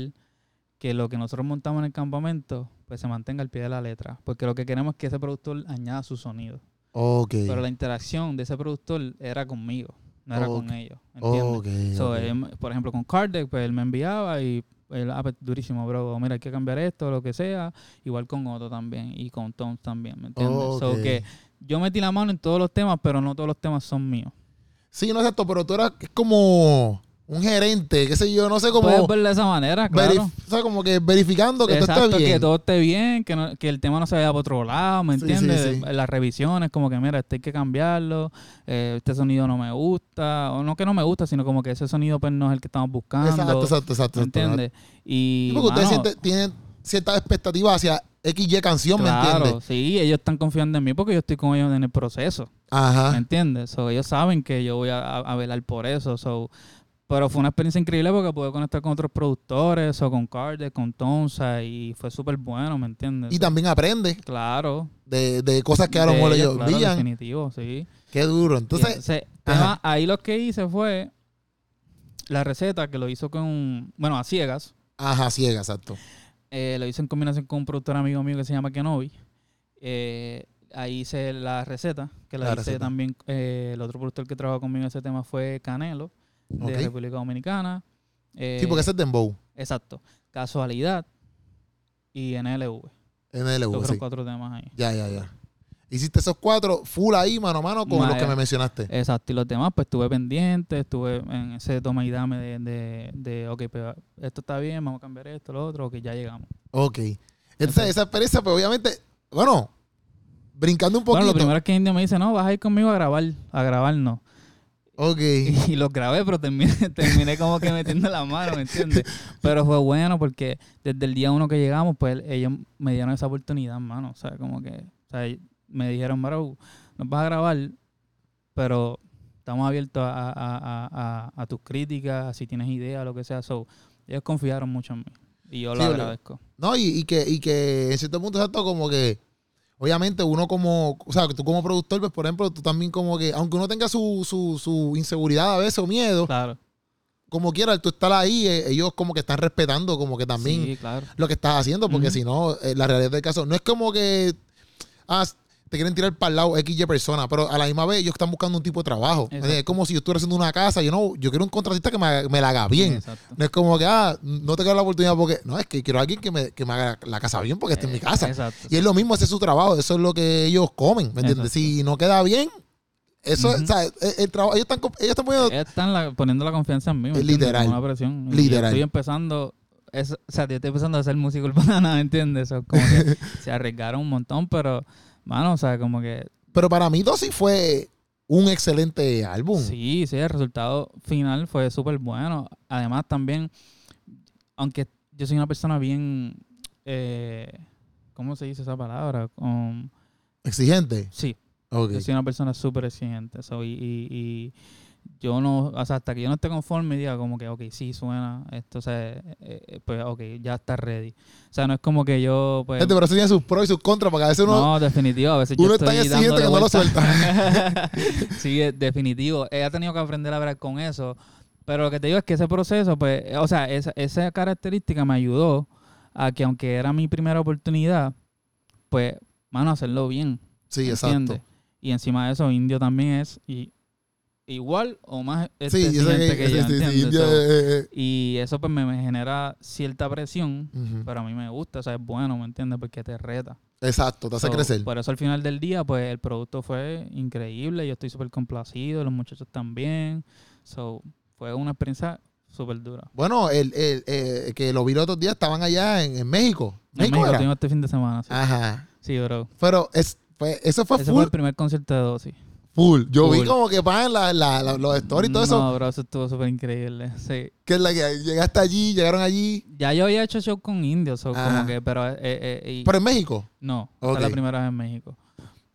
que lo que nosotros montamos en el campamento pues se mantenga al pie de la letra, porque lo que queremos es que ese productor añada su sonido. Ok. Pero la interacción de ese productor era conmigo, no era con ellos. ¿Entiendes? So, él, por ejemplo, con Kardec, pues él me enviaba y él, ah, pues, durísimo, bro. Mira, hay que cambiar esto, lo que sea. Igual con Otto también y con Tom también, ¿me entiendes? So, que yo metí la mano en todos los temas, pero no todos los temas son míos. Sí, no es exacto, pero tú eras como un gerente, qué sé yo, no sé cómo. Puedes verlo de esa manera, claro. o sea, como que verificando que Exacto, todo esté bien. que todo esté bien, que, no- que el tema no se vaya por otro lado, ¿me Sí, entiendes? sí. Las revisiones, como que mira, este hay que cambiarlo, eh, este sonido no me gusta, o no que no me gusta, sino como que ese sonido pues no es el que estamos buscando, Exacto, exacto, exacto. ¿me entiendes? Y, porque ustedes mano, sienten- tienen ciertas expectativas hacia XY canción, ¿me claro, entiendes? sí, ellos están confiando en mí porque yo estoy con ellos en el proceso, ¿me Ajá. entiendes? So, ellos saben que yo voy a, a- a velar por eso, so, pero fue una experiencia increíble porque pude conectar con otros productores, o con Cardes, con Tonsa, y fue súper bueno, ¿me entiendes? Y también aprende Claro. de, de cosas que a lo mejor ellos, claro, definitivo, sí. Qué duro. Entonces, Entonces, tema- ahí lo que hice fue la receta que lo hizo con, bueno, a ciegas. ajá, ciega, exacto. eh, lo hice en combinación con un productor amigo mío que se llama Kenobi. Eh, ahí hice la receta, que la, La hice receta. también. eh, el otro productor que trabajó conmigo en ese tema fue Canelo, de. República Dominicana. Eh, Sí, porque ese es Dembow. Exacto. Casualidad y NLV. NLV, sí. cuatro temas ahí. Ya, ya, ya. Hiciste esos cuatro full ahí, mano a mano, con los que me mencionaste. Exacto, y los demás, pues estuve pendiente, estuve en ese toma y dame de, de, de, ok, pero esto está bien, vamos a cambiar esto, lo otro, ok, ya llegamos. Ok. Entonces, esa experiencia, pues obviamente, bueno, brincando un poquito. Bueno, lo primero es que Indio me dice, no, vas a ir conmigo a grabar, a grabar no. Ok. Y los grabé, pero terminé, terminé como que metiendo la mano, ¿me entiendes? Pero fue bueno porque desde el día uno que llegamos, pues ellos me dieron esa oportunidad, mano. O sea, como que, o sea, me dijeron, Bro, nos vas a grabar, pero estamos abiertos a, a- a- a- tus críticas, si tienes ideas, lo que sea. So, ellos confiaron mucho en mí. Y yo lo agradezco. No, y, y que, y que en cierto punto exacto, como que, obviamente, uno como, o sea, que tú como productor, pues por ejemplo, tú también como que, aunque uno tenga su, su, su inseguridad a veces o miedo, Claro. como quiera, tú estar ahí, eh, ellos como que están respetando como que también Sí, claro. lo que estás haciendo, porque si no, eh, la realidad del caso, no es como que ah, te quieren tirar para el lado XY persona, pero a la misma vez ellos están buscando un tipo de trabajo. Es como si yo estuviera haciendo una casa, yo no, yo quiero un contratista que me, la haga bien. Exacto. No es como que, ah, no te quiero la oportunidad porque, no, es que quiero a alguien que me, que me haga la casa bien porque está en mi casa. Exacto. Y es lo mismo, ese es su trabajo, eso es lo que ellos comen, ¿me entiendes? Si no queda bien, eso es, Ujú. o sea, el, el trabajo, ellos están, ellos están poniendo, Ellos están la- poniendo la confianza en mí. literal. Una presión. Literal. estoy empezando. es- o sea, yo estoy empezando a hacer música urbana, ¿me entiendes? O como que se arriesgaron un montón, pero, mano, o sea, como que pero para mí Dosi fue un excelente álbum. sí, sí, el resultado final fue súper bueno. Además, también, aunque yo soy una persona bien. Eh, ¿Cómo se dice esa palabra? Um, Exigente. sí, Ok. Yo soy una persona súper exigente. so, y, y- y yo no, o sea, hasta que yo no esté conforme y diga como que, ok, sí, suena esto, o sea, eh, eh, pues, ok, ya está ready. O sea, no es como que yo, pues... Gente, pero eso tiene sus pros y sus contras, porque a veces uno, no, definitivo, a veces uno yo estoy exigente dándole que no lo vuelta. sí, es definitivo. Ella ha tenido que aprender a ver con eso. Pero lo que te digo es que ese proceso, pues, eh, o sea, esa, esa característica me ayudó a que aunque era mi primera oportunidad, pues, mano, hacerlo bien. sí, ¿entiendes? exacto. Y encima de eso, Indio también es y, igual o más este, Sí, exigente que, que sí, yo, sí, sí, So, eh, eh, y eso pues me, me genera cierta presión, pero a mí me gusta, o sea, es bueno, ¿me entiendes? Porque te reta. Exacto, te hace So, crecer. Por eso al final del día, pues el producto fue increíble, yo estoy súper complacido, los muchachos también. So, fue una experiencia súper dura. Bueno, el, el, eh, que lo vi los otros días, estaban allá en, en México. En ¿México México era? este fin de semana, sí. Ajá. Sí, bro. Pero es, fue, eso fue Ese full, fue el primer concierto de Dosis. Full. Yo vi como que pagan la, la, la- los stories y todo eso. No, bro, eso estuvo súper increíble. Sí. Que es la que llegaste allí, llegaron allí. Ya yo había hecho show con indios, o Ah. como que, pero, eh, eh, y- Pero en México. no, esta Ok. es la primera vez en México.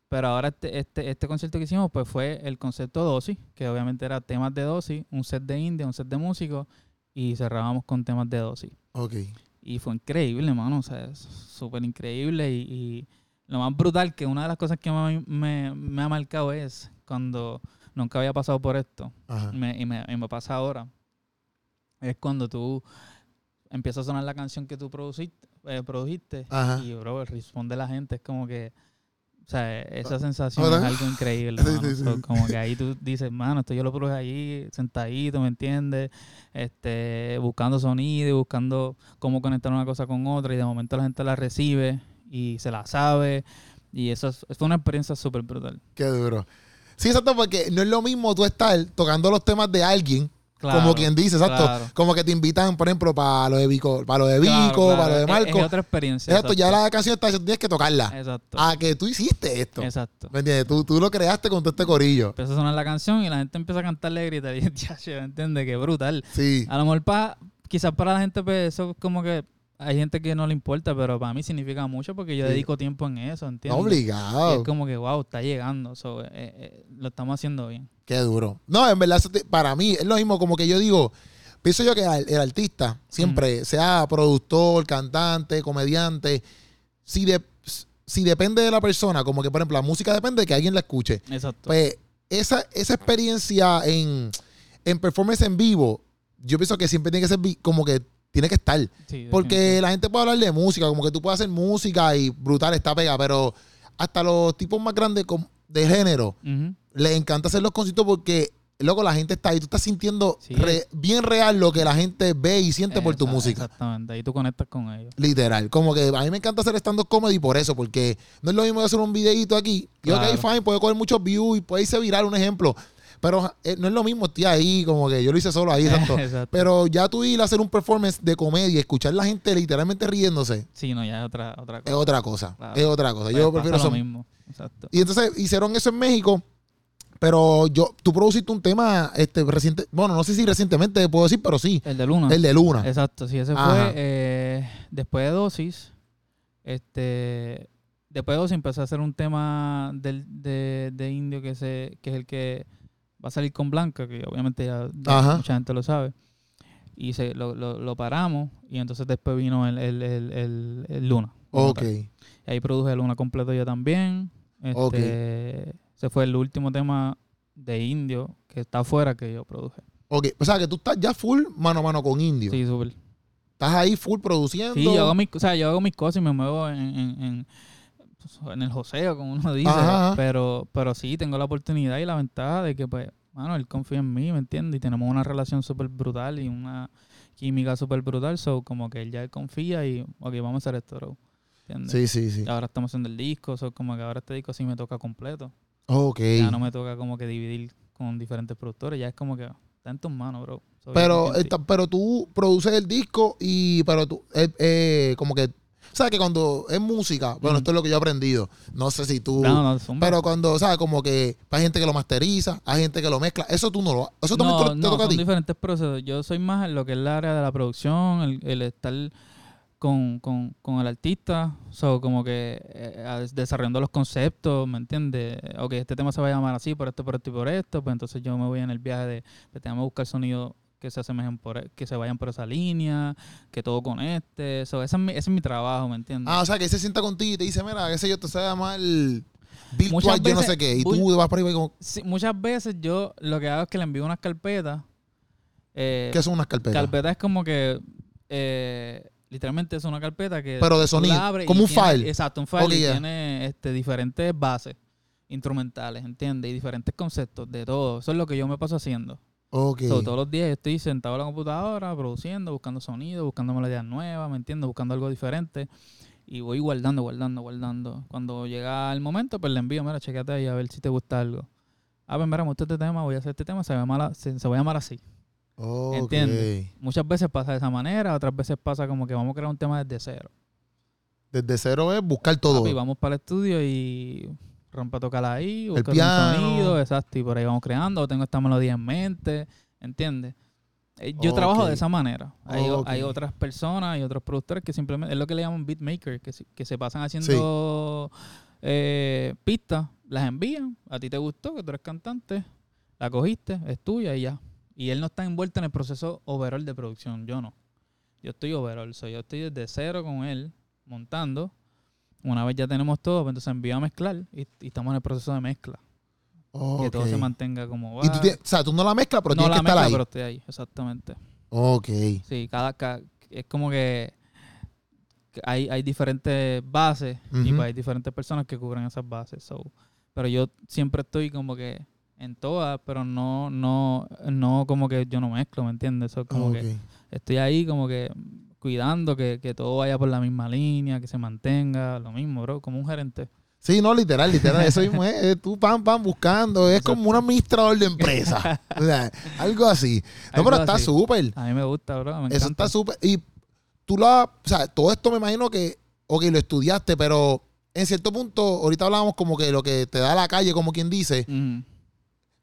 Pero ahora este, este, este concierto que hicimos, pues fue el concepto Dosis, que obviamente era temas de Dosis, un set de indios, un set de músicos, y cerrábamos con temas de Dosis. Ok. Y fue increíble, hermano, o sea, súper increíble. Y, y lo más brutal, que una de las cosas que me, me- me ha marcado es cuando nunca había pasado por esto, me- y, me, y me pasa ahora, es cuando tú empieza a sonar la canción que tú produciste, eh, produjiste Ajá. y, bro, el responde de la gente es como que, o sea, esa sensación ¿Verdad? es algo increíble. Sí, mano. sí, sí. So, como que ahí tú dices, mano, esto yo lo produje allí, sentadito, ¿me entiendes? Este, buscando sonido y buscando cómo conectar una cosa con otra y de momento la gente la recibe y se la sabe y eso es- fue una experiencia súper brutal. Qué duro. Sí, exacto, porque no es lo mismo tú estar tocando los temas de alguien, Claro, como quien dice, exacto. claro. Como que te invitan, por ejemplo, para lo de Vico, para lo de Vico, Claro, para lo de Marco. Es, otra experiencia. Exacto, ya la canción está, tienes que tocarla. Exacto. A que tú hiciste esto. Exacto. ¿Me entiendes? Tú, tú lo creaste con todo este corillo. Empieza a sonar la canción y la gente empieza a cantarle y gritar. Y ya, ¿me entiendes? Que brutal. Sí. A lo mejor para, quizás para la gente, pues eso es como que hay gente que no le importa, pero para mí significa mucho porque yo Sí. dedico tiempo en eso, ¿entiendes? Y obligado. es como que, wow, está llegando. so, eh, eh, lo estamos haciendo bien. Qué duro. No, en verdad, para mí es lo mismo como que yo digo, pienso yo que el, artista, siempre, sea productor, cantante, comediante, si, de, si depende de la persona, como que por ejemplo la música depende de que alguien la escuche, Exacto. pues esa, esa experiencia en, en performance en vivo, yo pienso que siempre tiene que ser como que tiene que estar. Sí, Porque la gente puede hablar de música, como que tú puedes hacer música y brutal, está pega, pero hasta los tipos más grandes de género les encanta hacer los conciertos porque, loco, la gente está ahí, tú estás sintiendo Sí. re- bien real lo que la gente ve y siente por tu música. Exactamente. Ahí tú conectas con ellos. Literal. Como que a mí me encanta hacer stand-up comedy por eso, porque no es lo mismo hacer un videito aquí. Y ok, Claro. fine, puede coger muchos views y puede irse viral un ejemplo. Pero eh, no es lo mismo, estoy ahí, como que yo lo hice solo ahí, exacto. Exacto. Pero ya tú ir a hacer un performance de comedia, escuchar la gente literalmente riéndose, Sí, no, ya es otra, otra es cosa. otra cosa. Claro. Es otra cosa. Pues Yo prefiero lo eso. mismo. Exacto. Y entonces hicieron eso en México. Pero yo, tú produciste un tema este, reciente, bueno, no sé si recientemente puedo decir, pero sí, El de Luna. el de Luna. Exacto, sí, ese Ajá. fue eh, después de dosis. Este, después de dosis empecé a hacer un tema del, de, de indio que se, que es el que va a salir con Blanca, que obviamente ya, mucha gente lo sabe. Y se, lo, lo, lo paramos y entonces después vino el, el, el, el- Luna. ok. Y ahí produje el Luna completo yo también. Este, Ok. Ese fue el último tema de indio que está afuera que yo produje. Ok. O sea, que tú estás ya full mano a mano con Indio. Sí, súper. Estás ahí full produciendo. Sí, yo hago, mis, o sea, yo hago mis cosas y me muevo en, en, en, en el joseo, como uno dice. Ajá. Pero, pero sí, tengo la oportunidad y la ventaja de que, pues, mano, él confía en mí, ¿me entiendes? Y tenemos una relación súper brutal y una química súper brutal. So, como que él ya confía y, ok, vamos a hacer esto, bro. ¿Entiendes? Sí, sí, sí. Y ahora estamos haciendo el disco, so, como que ahora este disco sí me toca completo. Ok. Ya no me toca como que dividir con diferentes productores, ya es como que está en tus manos, bro. So, Pero, esta- pero tú produces el disco y, pero tú, eh, eh, como que, ¿sabes que cuando es música, bueno, esto es lo que yo he aprendido, no sé si tú, No, no, zumba. pero cuando, ¿sabes? Como que hay gente que lo masteriza, hay gente que lo mezcla, eso tú no lo, eso también no, te, te toca a son ti. diferentes procesos. Yo soy más en lo que es el área de la producción, el, el estar con, con, con el artista, so, como que eh, desarrollando los conceptos, ¿me entiendes? Ok, este tema se va a llamar así, por esto, por esto y por esto, pues entonces yo me voy en el viaje de, pues tenemos que buscar sonidos que se asemejen por, e- que se vayan por esa línea, que todo conecte, so, ese, es mi, ese es mi trabajo, ¿me entiendes? Ah, o sea, que se sienta contigo y te dice, mira, qué sé yo, te Bill Muchas White, yo no sé qué, y tú vas por ahí y como, Sí, muchas veces yo lo que hago es que le envío unas carpetas. eh, ¿qué son unas carpetas? Carpeta es como que eh, literalmente es una carpeta que Pero de sonido, como un tiene- file. Exacto, un file Ok, y ya. tiene este, diferentes bases instrumentales, ¿entiendes? Y diferentes conceptos de todo. Eso es lo que yo me paso haciendo. Ok. So, todos los días yo estoy sentado en la computadora produciendo, buscando sonido, buscando melodías nuevas, ¿me entiendes? Buscando algo diferente. Y voy guardando, guardando, guardando. Cuando llega el momento, pues le envío, mira, chequete ahí a ver si te gusta algo. Ah, pues mira, me gusta este tema, voy a hacer este tema, se va a llamar, se, se va a llamar así. Ok. ¿entiendes? Muchas veces pasa de esa manera, otras veces pasa como que vamos a crear un tema desde cero. Desde cero es buscar todo. Papi, vamos para el estudio y rompa a tocar ahí, buscar un sonido, exacto, y por ahí vamos creando, o tengo esta melodía en mente, ¿entiendes? Eh, Yo trabajo de esa manera. Hay, otras personas y otros productores que simplemente, es lo que le llaman beatmaker, que, se- que se pasan haciendo eh, pistas, las envían, a ti te gustó, que tú eres cantante, la cogiste, es tuya y ya. Y él no está envuelto en el proceso overall de producción, yo no. Yo estoy overall, so, yo estoy desde cero con él, montando. Una vez ya tenemos todo, pues entonces envío a mezclar y, y estamos en el proceso de mezcla. Que todo se mantenga como va. Y tú, tienes- o sea, tú no la mezclas, pero no tienes la que estar mezcla, ahí. pero estoy ahí, exactamente. Ok. Sí, cada, ca- es como que hay, hay diferentes bases y Ujú. pues hay diferentes personas que cubren esas bases. So, pero yo siempre estoy como que en todas, pero no, no, no como que yo no mezclo, ¿me entiendes? So, como Ok. que estoy ahí como que cuidando que, que todo vaya por la misma línea, que se mantenga, lo mismo, bro, como un gerente. Sí, no, literal, literal. Eso mismo es, tú pam, pam, buscando. Es como un administrador de empresa. O sea, algo así. No, pero está súper. A mí me gusta, bro. Me Eso encanta. está súper. Y tú lo O sea, todo esto me imagino que. Ok, lo estudiaste, pero en cierto punto, ahorita hablábamos como que lo que te da la calle, como quien dice.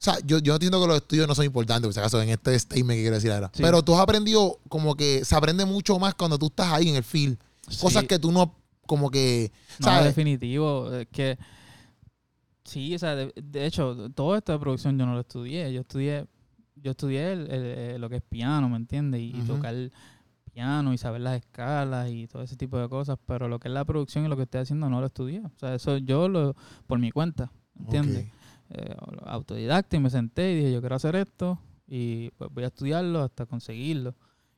O sea, yo, yo entiendo que los estudios no son importantes, por si acaso, en este statement que quiero decir ahora. Sí. Pero tú has aprendido como que se aprende mucho más cuando tú estás ahí en el field. Cosas que tú no, como que. No, definitivo. Es que. Sí, o sea, de, de hecho, todo esto de producción yo no lo estudié. Yo estudié, yo estudié el- el- el- lo que es piano, ¿me entiendes? Y, y Ujú. tocar piano y saber las escalas y todo ese tipo de cosas. Pero lo que es la producción y lo que estoy haciendo no lo estudié. O sea, eso yo lo por mi cuenta, ¿entiendes? Ok. Eh, autodidacta y me senté y dije, yo quiero hacer esto y pues voy a estudiarlo hasta conseguirlo.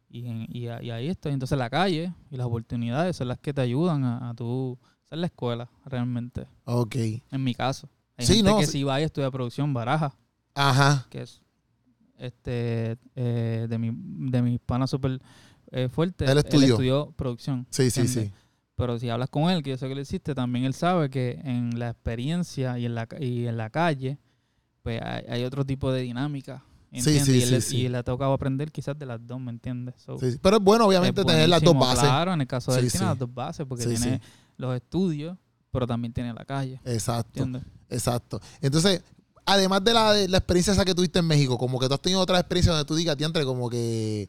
Y, y, ahí estoy. Entonces la calle y las oportunidades son las que te ayudan a, a tú ser la escuela realmente, Ok. en mi caso. Hay Sí, gente no, que sí. si va y estudia producción, baraja, Ajá. que es este eh, de mi de mis panas súper eh, fuerte. Él estudió. estudió producción. Sí, sí, ¿entiendes? sí. Pero si hablas con él, que yo sé que lo hiciste, también él sabe que en la experiencia y en la, y en la calle, pues hay, hay otro tipo de dinámica. ¿entiendes? sí, y, él, sí, le- sí. y le ha tocado aprender quizás de las dos, ¿me entiendes? So. Pero es bueno, obviamente, es tener las dos bases. Claro, en el caso de él tiene las dos bases porque tiene los estudios, pero también tiene la calle. Exacto. ¿Entiendes? Exacto. Entonces, además de la, de la experiencia esa que tuviste en México, como que tú has tenido otra experiencia donde tú digas, diantre, como que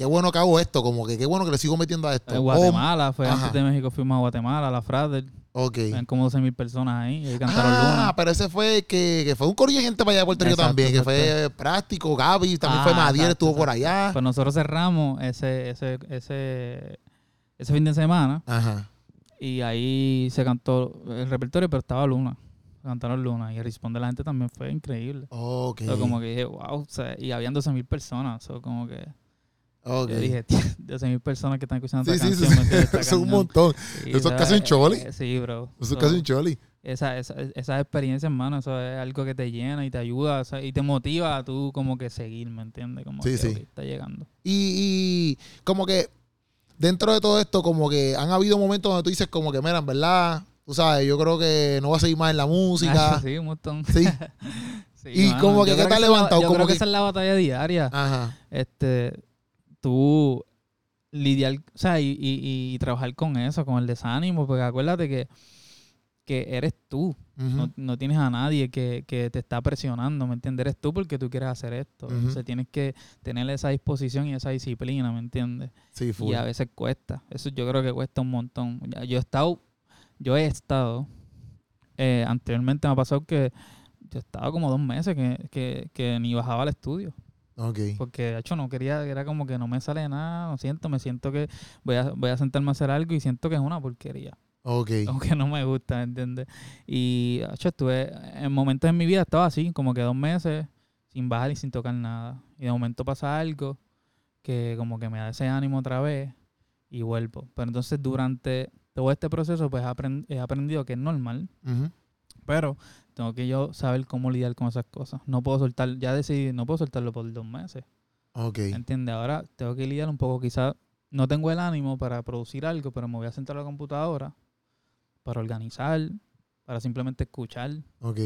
qué bueno que hago esto, como que qué bueno que le sigo metiendo a esto. En O- Guatemala, fue ajá. antes de México, fuimos a Guatemala, la Frater, ok. como 12 mil personas ahí, y ahí cantaron Ah, Luna. pero ese fue que, que fue un corillo de gente para allá de Puerto Rico Exacto, también, que fue práctico, Gaby, también fue Ah, Madiel, exacto, estuvo por allá. Pues nosotros cerramos ese, ese, ese, ese fin de semana Ajá. y ahí se cantó el repertorio, pero estaba Luna. Cantaron Luna y el responde de la gente también fue increíble. Ok. So, como que dije, wow, o sea, y habían 12 mil personas. so, como que ok. yo dije, 12 mil personas que están escuchando Sí, esta sí, sí, canción. ¿me entiendes? sí. Esta Eso es un montón. Y, Eso es casi un choli. eh, Sí, bro. Eso es casi un choli. esa, esa, esa experiencia, hermano, eso es algo que te llena y te ayuda o sea, y te motiva a tú como que seguir, ¿me entiendes? Como Sí, que sí. está llegando. Y, y como que dentro de todo esto, como que han habido momentos donde tú dices como que, mira, en verdad, tú sabes, yo creo que no voy a seguir más en la música. Ah, sí, un montón. Sí. Sí, Y mano, como que, ¿qué es la- levantado? Yo Como creo que que- esa es la batalla diaria. Ajá. Este, tú lidiar, o sea, y, y- y trabajar con eso, con el desánimo, porque acuérdate que, que eres tú, no, no tienes a nadie que, que te está presionando, ¿me entiendes? Eres tú porque tú quieres hacer esto. Ujú. Entonces tienes que tener esa disposición y esa disciplina, ¿me entiendes? Sí, full. Y a veces cuesta. Eso yo creo que cuesta un montón. Yo he estado, yo he estado, eh, anteriormente me ha pasado que yo estaba como dos meses que, que, que ni bajaba al estudio. Ok. Porque de hecho no quería, era como que no me sale nada, lo siento, me siento que voy a, voy a sentarme a hacer algo y siento que es una porquería. Ok. Como que no me gusta, ¿me entiendes? Y de hecho estuve, en momentos en mi vida estaba así, como que dos meses sin bajar y sin tocar nada. Y de momento pasa algo que como que me da ese ánimo otra vez y vuelvo. Pero entonces durante todo este proceso pues he aprend- he aprendido que es normal, pero tengo que yo saber cómo lidiar con esas cosas. No puedo soltar, ya decidí, no puedo soltarlo por dos meses. Ok. ¿Entiendes? Ahora tengo que lidiar un poco, quizás no tengo el ánimo para producir algo, pero me voy a sentar a la computadora para organizar, para simplemente escuchar, Ok.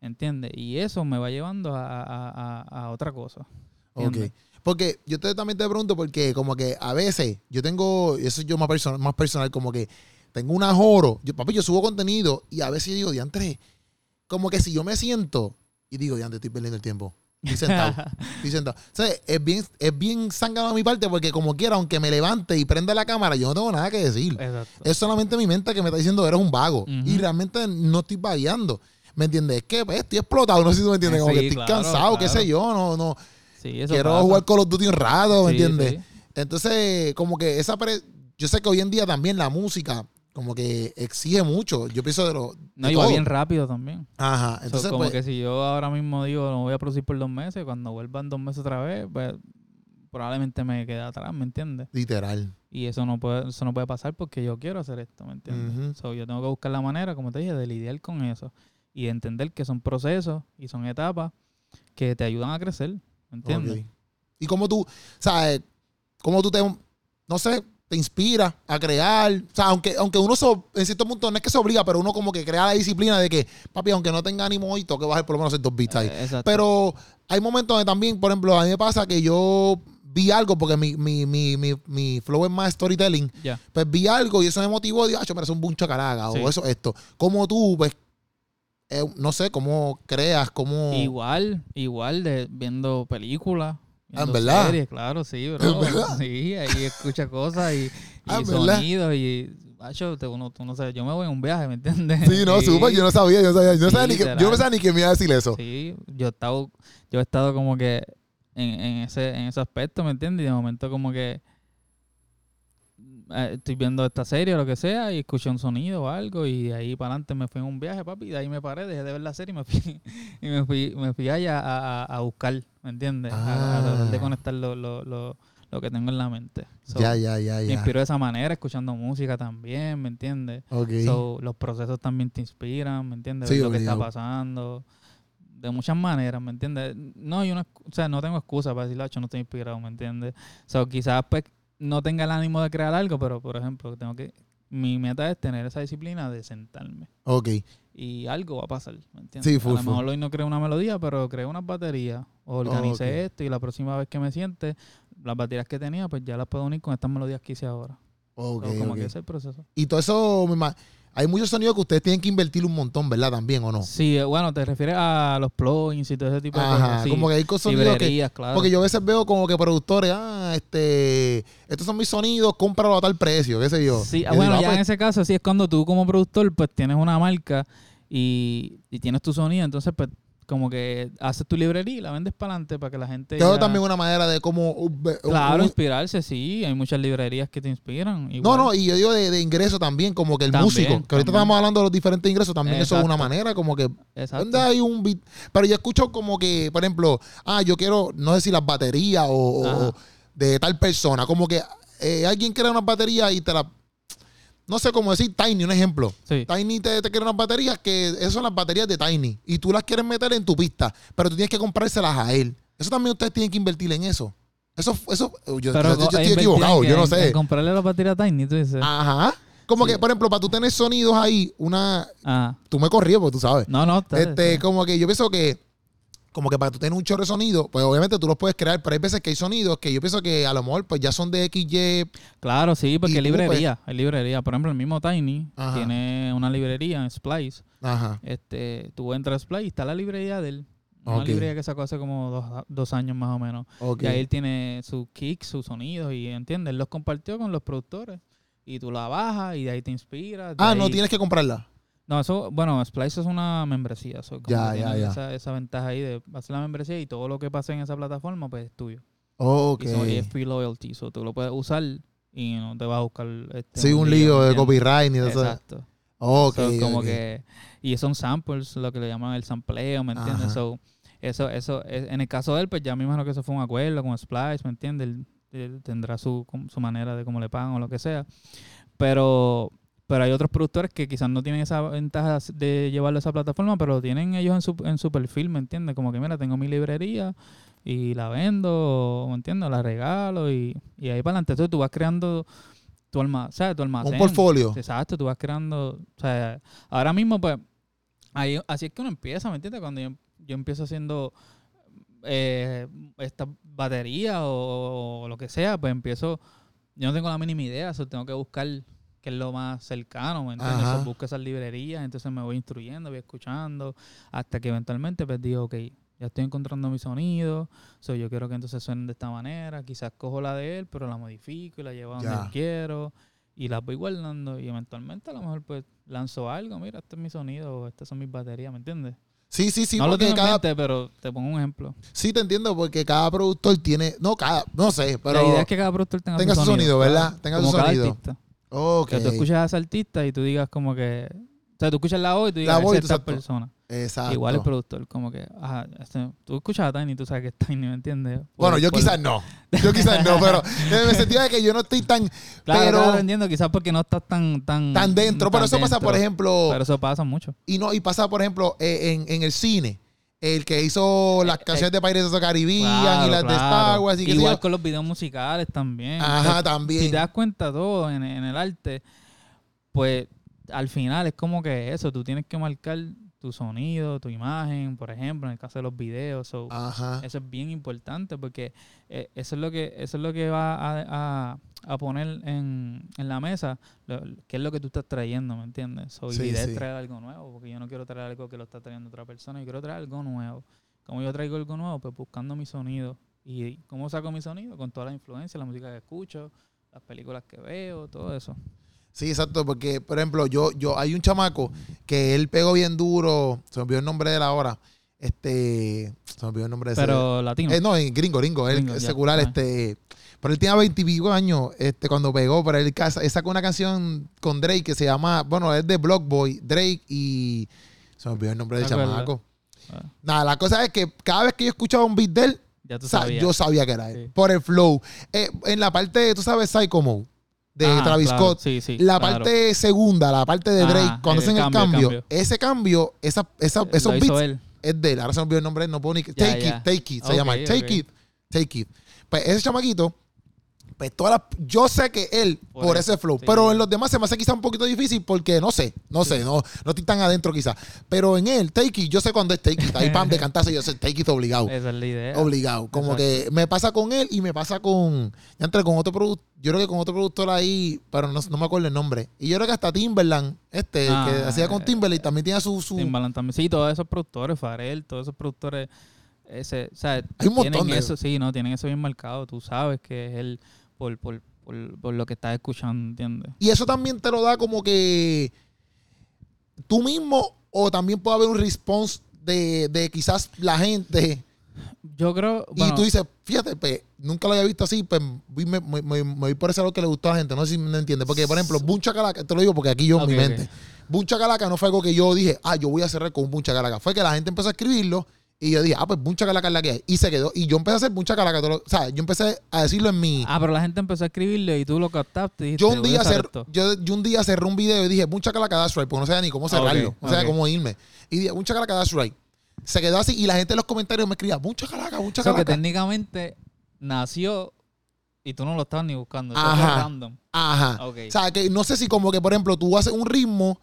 ¿entiendes? Y eso me va llevando a, a- a- a otra cosa. Ok. ¿entiendes? Porque yo te, también te pregunto porque como que a veces yo tengo, eso es yo más personal, más personal, como que tengo un ajoro. Yo, papi, yo subo contenido y a veces yo digo, diantre, como que si yo me siento y digo, diantre, estoy perdiendo el tiempo. Estoy sentado. estoy sentado. O sea, es bien, es bien zángano de mi parte porque como quiera, aunque me levante y prenda la cámara, yo no tengo nada que decir. Exacto. Es solamente mi mente que me está diciendo eres un vago. Y realmente no estoy vagueando. ¿Me entiendes? Es que pues, estoy explotado, no sé si tú me entiendes. Como Sí, que estoy claro, cansado, qué sé yo. No, no. Sí, eso Quiero pasa. jugar Call of Duty un rato, ¿me Sí, entiendes? Entonces, como que esa... pre- Yo sé que hoy en día también la música como que exige mucho. Yo pienso de lo... de No, va todo. bien rápido también. Ajá. So, Entonces, como pues... que si yo ahora mismo digo no voy a producir por dos meses, cuando vuelvan dos meses otra vez, pues probablemente me quede atrás, ¿me entiendes? Literal. Y eso no puede, eso no puede pasar porque yo quiero hacer esto, ¿me entiendes? Ujú. So, yo tengo que buscar la manera, como te dije, de lidiar con eso. Y de entender que son procesos y son etapas que te ayudan a crecer, ¿me entiendes? Y como tú, ¿sabes? Como tú te... No sé, te inspira a crear. O sea, aunque, aunque uno so- en cierto punto no es que se obliga, pero uno como que crea la disciplina de que, papi, aunque no tenga ánimo hoy, tengo que bajar por lo menos hacer dos beats ahí. Eh, exacto. Pero hay momentos donde también, por ejemplo, a mí me pasa que yo vi algo, porque mi, mi, mi, mi, mi flow es más storytelling, pues vi algo y eso me motivó, digo, ah, yo me un buncho caraga, Sí. o eso, esto. Como tú, pues, eh, no sé, cómo creas, cómo... Igual, igual de viendo películas. Ah, ¿en viendo verdad? series, claro, sí, bro. ¿En verdad? Sí, ahí escucha cosas y, y Ah, sonidos y. Macho, te- uno, tú no sabes, yo me voy en un viaje, ¿me entiendes? Sí, no, súper, yo no sabía, yo no sabía, yo no Sí, sabía ni que, yo no pensaba ni que me iba a decir eso. Sí, yo he estado, yo he estado como que en, en ese, en ese aspecto, ¿me entiendes? Y de momento como que estoy viendo esta serie o lo que sea y escuché un sonido o algo y de ahí para adelante me fui en un viaje, papi, y de ahí me paré, dejé de ver la serie y me fui, y me fui, me fui allá a, a- a buscar, ¿me entiendes? A, a tratar de Ah. conectar lo, lo, lo, lo que tengo en la mente. So, ya, ya, ya, Me ya. inspiro de esa manera, escuchando música también, ¿me entiendes? So, los procesos también te inspiran, ¿me entiendes? Sí, Ver lo que está pasando. De muchas maneras, ¿me entiendes? No una, excu- o sea, no tengo excusa para decirlo, "Acho, no estoy inspirado, ¿me entiendes? So, quizás pues no tenga el ánimo de crear algo, pero por ejemplo, tengo que mi meta es tener esa disciplina de sentarme ok. y algo va a pasar, ¿me entiendes? Sí, a full, lo full. mejor hoy no creo una melodía, pero creo unas baterías organicé esto y la próxima vez que me siente, las baterías que tenía, pues ya las puedo unir con estas melodías que hice ahora. Ok, So, como que ese es el proceso. Y todo eso, hay muchos sonidos que ustedes tienen que invertir un montón, ¿verdad? También, ¿o no? Sí, eh, bueno, te refieres a los plugins y todo ese tipo de cosas. Sí, como que hay cosas sonidos que... claro. Porque yo a veces veo como que productores, ah, este, estos son mis sonidos, cómpralo a tal precio, qué sé yo. Sí, ah, bueno, digo, ah, ya en pues, ese caso sí es cuando tú como productor pues tienes una marca y, y tienes tu sonido, entonces pues como que haces tu librería y la vendes para adelante para que la gente ya- también una manera de cómo... uh, ve- Claro, inspirarse, sí, hay muchas librerías que te inspiran. no, igual. no, y yo digo de, de ingreso también, como que el También, músico, que ahorita estamos hablando de los diferentes ingresos, también eso es una manera como que Exacto. ¿Dónde hay un beat? Pero yo escucho como que, por ejemplo, ah, yo quiero, no sé si las baterías o, de tal persona. Como que eh, alguien crea unas baterías y te la. No sé cómo decir, Tiny, un ejemplo. Sí. Tiny te, te crea unas baterías que esas son las baterías de Tiny. Y tú las quieres meter en tu pista, pero tú tienes que comprárselas a él. Eso también ustedes tienen que invertir en eso. Eso, eso, yo, yo- estoy equivocado, yo no en- sé. en comprarle la batería Tiny, tú dices. Ajá. Como Sí. que, por ejemplo, para tú tener sonidos ahí, una. Ah, Tú me corrías, porque tú sabes. no, no, está- Este, está- como que yo pienso que, como que para tú tener un chorro de sonido, pues obviamente tú los puedes crear, pero hay veces que hay sonidos que yo pienso que a lo mejor pues ya son de XY. Claro, sí, porque hay tú, pues- librería, hay librería. Por ejemplo, el mismo Tiny Ajá. tiene una librería en Splice. Ajá. Este, tú entras a Splice y está la librería de él. Una librería que sacó hace como dos, dos años más o menos. Y ahí él tiene sus kicks, sus sonidos y entiendes, él los compartió con los productores. Y tú la bajas y de ahí te inspiras. Ah, no tienes que comprarla. No, eso, bueno, Splice es una membresía. eso como Ya, que ya, ya. Esa, esa ventaja ahí de hacer la membresía y todo lo que pase en esa plataforma, pues es tuyo. Ok. Y, y es free loyalty, so tú lo puedes usar y no te vas a buscar este, Sí, un lío de copyright y todo eso. Exacto. Ok. So, como que y son samples lo que le llaman el sampleo me entiendes Ajá. so, eso eso es- en el caso de él pues ya me imagino que eso fue un acuerdo con Splice me entiendes él, él tendrá su su manera de cómo le pagan o lo que sea pero pero hay otros productores que quizás no tienen esa ventaja de llevarlo a esa plataforma pero lo tienen ellos en su, en su perfil me entiendes como que mira tengo mi librería y la vendo me entiendes la regalo y, y ahí para adelante entonces tú vas creando tu alma, ¿sabes? Tu almacén. Un portfolio. Exacto, tú vas creando, o sea, ahora mismo pues ahí, así es que uno empieza, ¿me entiendes? Cuando yo, yo empiezo haciendo eh, esta batería o, o lo que sea, pues empiezo, yo no tengo la mínima idea, eso tengo que buscar qué es lo más cercano, ¿me entiendes? So, busco esas librerías, entonces me voy instruyendo, voy escuchando, hasta que eventualmente pues digo, ok, ya estoy encontrando mi sonido, so, yo quiero que entonces suenen de esta manera, quizás cojo la de él, pero la modifico y la llevo a donde Ya. quiero y las voy guardando y eventualmente a lo mejor pues lanzo algo, mira, este es mi sonido, estas son mis baterías, ¿me entiendes? Sí, sí, sí, no lo tengo en cada. mente, pero te pongo un ejemplo. Sí, te entiendo, porque cada productor tiene. No, cada. No sé, pero. la idea es que cada productor tenga, tenga su sonido, ¿verdad? Tenga como su cada sonido. artista. Que tú escuchas a ese artista y tú digas como que... O sea, tú escuchas la voz y tú La digas, voz y esa es esta persona. Exacto. Igual el productor, como que... Ajá, este, tú escuchas a Tiny y tú sabes que es Tiny, ¿me entiendes? Bueno, yo por- quizás no. Yo quizás no, pero en el sentido de que yo no estoy tan. Claro, pero. claro, entiendo, quizás porque no estás tan... Tan, Tan dentro. Pero eso pasa, por ejemplo. Pero eso pasa mucho. Y no, y pasa, por ejemplo, eh, en, en el cine. El que hizo las Eh, canciones de Pirates of the Caribbean Claro, y las de. Star Wars. Y Igual con los videos musicales también. Ajá, Si también. te das cuenta todo en, en el arte, pues al final es como que eso, tú tienes que marcar tu sonido, tu imagen, por ejemplo, en el caso de los videos. so. Eso es bien importante porque eh, eso es lo que eso es lo que va a, a- a poner en, en la mesa, lo- qué es lo que tú estás trayendo, ¿me entiendes? So, y Sí, sí. traer algo nuevo, porque yo no quiero traer algo que lo está trayendo otra persona, yo quiero traer algo nuevo. ¿Cómo yo traigo algo nuevo? Pues buscando mi sonido. ¿Y cómo saco mi sonido? Con toda la influencia, la música que escucho, las películas que veo, todo eso. Sí, exacto, porque, por ejemplo, yo, yo, hay un chamaco que él pegó bien duro, se me olvidó el nombre de él ahora, este, se me olvidó el nombre de ese. Pero latino. Eh, no, en gringo, gringo, él Gringo, ya, secular, este, pero él tenía veintipico años, este, cuando pegó, pero él, él sacó una canción con Drake que se llama, bueno, es de Block Boy, Drake y, se me olvidó el nombre del ¿Te acuerdas? chamaco. Ah, Nada, la cosa es que cada vez que yo escuchaba un beat de él, ya tú yo sabía que era él, Sí. por el flow. Eh, en la parte, tú sabes, Psycho Mode, de Ah, Travis claro, Scott, Sí, sí. la claro. parte segunda, la parte de Drake, Ajá, cuando el hacen el cambio, el cambio, cambio. ese cambio, esa, esa, Lo esos beats él. es de él. Ahora se me olvidó el nombre, no puedo ni. Take it, take it, se llama. Take it, take it. Pues ese chamaquito, pues todas las- yo sé que él, por, Por ese flow, sí. pero en los demás se me hace quizá un poquito difícil porque no sé, no sé, no, no estoy tan adentro quizá. Pero en él, take it, yo sé cuando es take it. Ahí pam de cantazo, yo sé take it obligado. Esa es la idea. Obligado. Como que me pasa con él y me pasa con. Ya entré con otro productor. Yo creo que con otro productor ahí, pero no, no me acuerdo el nombre. Y yo creo que hasta Timberland, este, Ah, que hacía con eh, Timberland, también tenía su. su Timbaland también. Sí, todos esos productores, Farel, todos esos productores, ese, o sea, Hay un montón tienen de- eso, sí, no, tienen eso bien marcado. Tú sabes que es él por, por, por, por lo que estás escuchando, ¿entiendes? Y eso también te lo da como que tú mismo, o también puede haber un response de, de quizás la gente. Yo creo, y tú dices, fíjate, pues, nunca lo había visto así, pues me, me- me- me voy por ese lado que le gustó a la gente. No sé si me entiendes. Porque, por ejemplo, Boom Chacalaca, te lo digo porque aquí yo en mi mente. Boom Chacalaca no fue algo que yo dije, ah, yo voy a cerrar con un Boom Chacalaca. Fue que la gente empezó a escribirlo y yo dije, ah, pues Boom Chacalaca es la que hay. Y se quedó. Y yo empecé a hacer Boom Chacalaca. todo lo- O sea, yo empecé a decirlo en mi. ah, pero la gente empezó a escribirle y tú lo captaste dijiste, Yo un, "Voy a día hacer cer- esto". yo, yo un día cerré un video y dije, un chacalaca that's right, porque no sabía ni cómo cerrarlo, ok, no sabía ok. cómo irme. Y dije, un chacalaca that's right. Se quedó así y la gente en los comentarios me escribía, un chacalaca, un O sea, que técnicamente nació y tú no lo estabas ni buscando. Ajá. random. Ajá. Ok. O sea, que no sé si como que, por ejemplo, tú haces un ritmo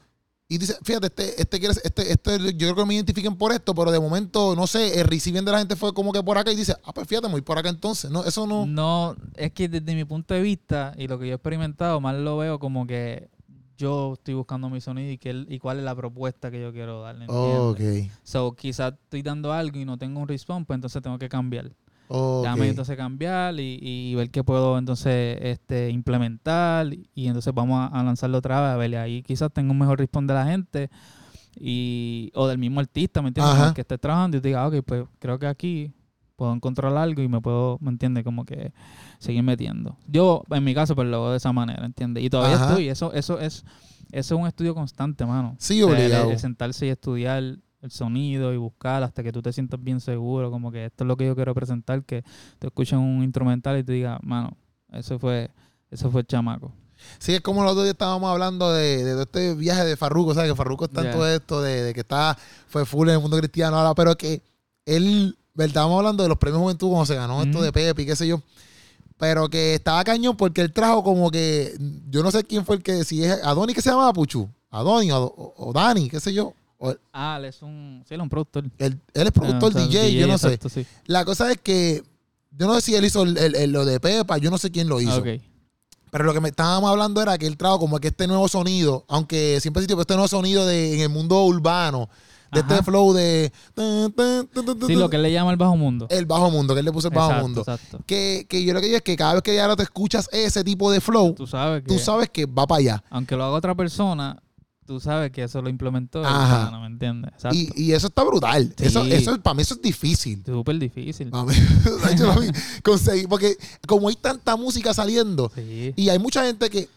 y dices, fíjate, este, este, quiere- este, este, yo creo que me identifiquen por esto, pero de momento, no sé, el reciben de la gente fue como que por acá y dice, ah, pues fíjate, me voy por acá entonces. No, eso no. No, es que desde mi punto de vista y lo que yo he experimentado, más lo veo como que yo estoy buscando mi sonido y, que, y cuál es la propuesta que yo quiero darle. ¿entiendes? ok. So, quizás estoy dando algo y no tengo un response, pues entonces tengo que cambiar. Ok. Déjame entonces cambiar y, y ver qué puedo entonces este, implementar y entonces vamos a, a lanzarlo otra vez a ver. Ahí quizás tenga un mejor responde de la gente y, o del mismo artista, ¿me entiendes? Ajá. Que esté trabajando y te diga, "Ah, ok, pues creo que aquí puedo encontrar algo y me puedo, ¿me entiendes? Como que seguir metiendo. Yo, en mi caso, pues lo hago de esa manera, ¿entiendes? Y todavía Ajá. estoy, eso, eso es, eso es un estudio constante, mano. Sí, O sea, el- obligado. el sentarse y estudiar el sonido y buscar hasta que tú te sientas bien seguro, como que esto es lo que yo quiero presentar, que te escuchen un instrumental y te diga, mano, eso fue, eso fue el chamaco. Sí, es como los otros días estábamos hablando de, de este viaje de Farruko, ¿sabes? Que Farruko está en todo esto, de, de que está, fue full en el mundo cristiano ahora, pero que él, ¿verdad? Estábamos hablando de los premios Juventud cuando se ganó esto de Pepe y qué sé yo, pero que estaba cañón porque él trajo como que, yo no sé quién fue el que, si es Adoni que se llamaba Puchu, Adoni o, o- o Dani, qué sé yo, o Ah, él es un, sí, él es un productor. él es productor, Ah, o sea, DJ, yo no sé. sí. La cosa es que, yo no sé si él hizo el- el- el- lo de Pepa, yo no sé quién lo hizo. Ah, ok. Pero lo que me estábamos hablando era que él trajo como que este nuevo sonido, aunque siempre existe este nuevo sonido de, en el mundo urbano, de Ajá. este flow de... Sí, lo que él le llama el bajo mundo. El bajo mundo, que él le puso el bajo Exacto, mundo. Exacto. Que, que yo lo que digo es que cada vez que ahora te escuchas ese tipo de flow, Tú sabes que, tú sabes que va para allá. aunque lo haga otra persona, tú sabes que eso lo implementó el pana, ¿me entiendes? Y, y eso está brutal. Sí. Eso, eso, para mí eso es difícil. Súper difícil. Mí, conseguir, porque como hay tanta música saliendo, Sí. Y hay mucha gente que,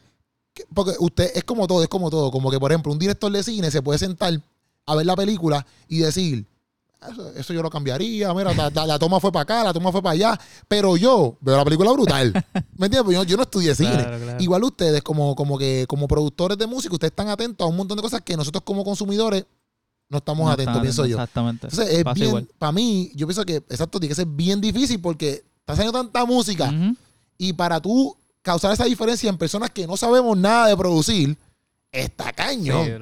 que- porque usted es como todo, es como todo, como que por ejemplo un director de cine se puede sentar a ver la película y decir, eso, eso yo lo cambiaría, mira, la, toma fue para acá, la toma fue para allá, pero yo veo la película brutal, ¿me entiendes? Pues yo, yo no estudié cine. Claro, claro. Igual ustedes como, como que como productores de música, ustedes están atentos a un montón de cosas que nosotros como consumidores no estamos No atentos, pienso yo. Exactamente. Entonces, es Pasa bien, igual. para mí, yo pienso que, exacto, tiene que ser bien difícil porque está haciendo tanta música y para tú causar esa diferencia en personas que no sabemos nada de producir, está cañón. Sí.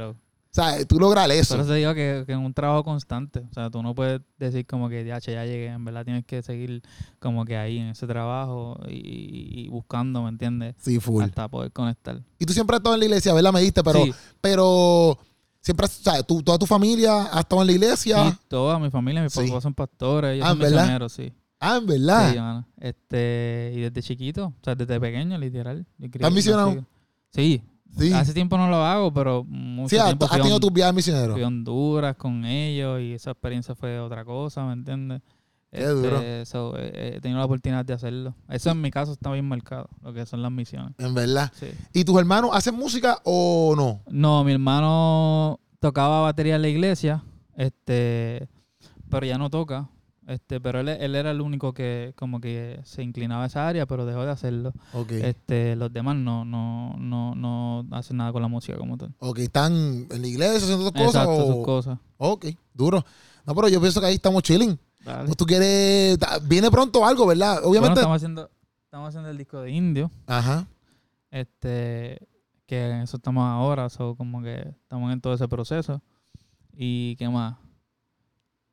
O sea, tú lograr eso. Por eso te digo que, que es un trabajo constante. O sea, tú no puedes decir como que ya, che, ya llegué. En verdad tienes que seguir como que ahí en ese trabajo y, y buscando, ¿me entiendes? Sí, full. Hasta poder conectar. Y tú siempre has estado en la iglesia, ¿verdad? Me diste, pero, sí, pero siempre, has- o sea, tú, toda tu familia ha estado en la iglesia. sí, toda mi familia, mis Sí. papás son pastores, ellos Ah, son ¿verdad? misioneros, sí. Ah, en verdad. Sí, mano. Este, y desde chiquito, o sea, desde pequeño, literal. ¿Has misionado? Sí. Sí. Hace tiempo no lo hago, pero mucho Sí, tiempo has tenido tus viajes misioneros. fui a Honduras con ellos y esa experiencia fue otra cosa, ¿me entiendes? Qué duro. so, eh, he tenido la oportunidad de hacerlo. Eso en mi caso está bien marcado, lo que son las misiones. En verdad. Sí. ¿Y tus hermanos hacen música o no? No, mi hermano tocaba batería en la iglesia, este, pero ya no toca. Este, pero él, él era el único que como que se inclinaba a esa área, pero dejó de hacerlo. Este, los demás no, no, no, no hacen nada con la música como tal. Ok, ¿están en la iglesia haciendo sus cosas? Exacto, o- sus cosas. Ok, duro. No, pero yo pienso que ahí estamos chilling. Pues tú quieres... Viene pronto algo, ¿verdad? Bueno, Obviamente... estamos haciendo, estamos haciendo el disco de Indio. Ajá. Este, que en eso estamos ahora, so como que estamos en todo ese proceso. Y qué más,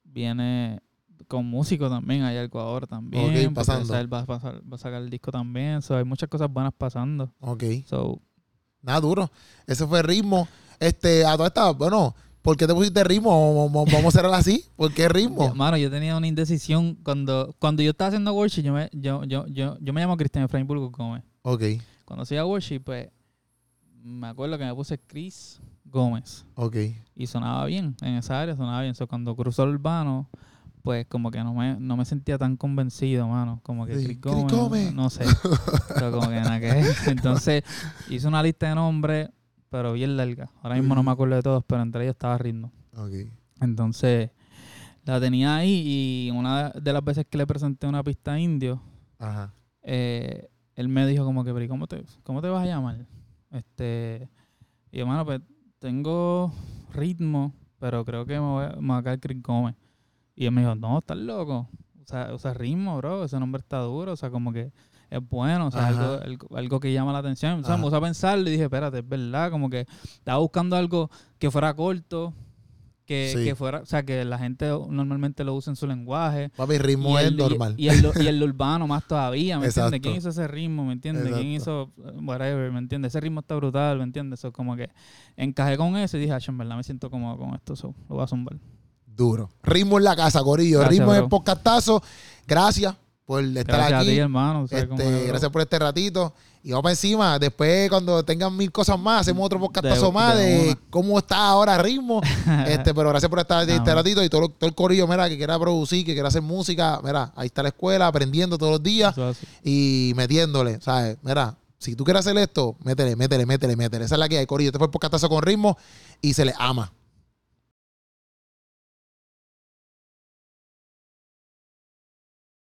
viene con músico también, hay algo ahora también. Ok, porque pasando. Él va, a pasar- va a sacar el disco también, so hay muchas cosas buenas pasando. Ok. So, Nada duro. Ese fue el ritmo. Este, a toda esta, bueno, ¿por qué te pusiste ritmo? Vamos a hacerlo así. ¿Por qué ritmo? Mano, yo tenía una indecisión cuando cuando yo estaba haciendo worship, yo me, yo, yo, yo, yo me llamo Cristian Efraín Burgos Gómez. Ok, Cuando hacía worship, pues, me acuerdo que me puse Chris Gómez. ok. y sonaba bien en esa área sonaba bien so, cuando cruzó el urbano pues como que no me, no me sentía tan convencido mano como que Sí, Chris Chris Gómez, Gómez. no sé pero como que nada que entonces hice una lista de nombres pero bien larga ahora mismo no me acuerdo de todos pero entre ellos estaba Ritmo Ok. entonces la tenía ahí y una de las veces que le presenté una pista a Indio Ajá. eh, él me dijo como que, pero ¿y cómo te, cómo te vas a llamar? Este, y yo, mano, pues tengo ritmo, pero creo que me voy a, caer Chris Gómez. Y él me dijo, no, estás loco. O sea, o sea, ritmo, bro, ese nombre está duro, o sea, como que es bueno, o sea, algo, algo, algo que llama la atención. O sea, me puse a pensar y dije, espérate, es verdad, como que estaba buscando algo que fuera corto, que, Sí. que fuera, o sea, que la gente normalmente lo usa en su lenguaje. Papi, ritmo es normal. Y, el, y el urbano más todavía, ¿me entiendes? ¿Quién hizo ese ritmo? ¿Me entiendes? ¿Quién hizo whatever? ¿Me entiendes? Ese ritmo está brutal, ¿me entiendes? So, como que encajé con eso y dije, ah, en verdad me siento cómodo con esto, so, lo voy a zumbar. Duro. Ritmo en la casa, Corillo. Gracias, ritmo en el podcastazo. Gracias por estar Gracias a aquí. ti, hermano. Este, gracias por este ratito. Y vamos para encima. Después, cuando tengan mil cosas más, hacemos otro podcastazo De- más de cómo está ahora ritmo. este, pero gracias por estar este ratito. Y todo, todo el corillo, mira, que quiera producir, que quiera hacer música. Mira, ahí está la escuela, aprendiendo todos los días y metiéndole. ¿Sabes? Mira, si tú quieres hacer esto, métele, métele, métele, métele. Esa es la que hay, corillo. Este fue el podcastazo con ritmo y se le ama.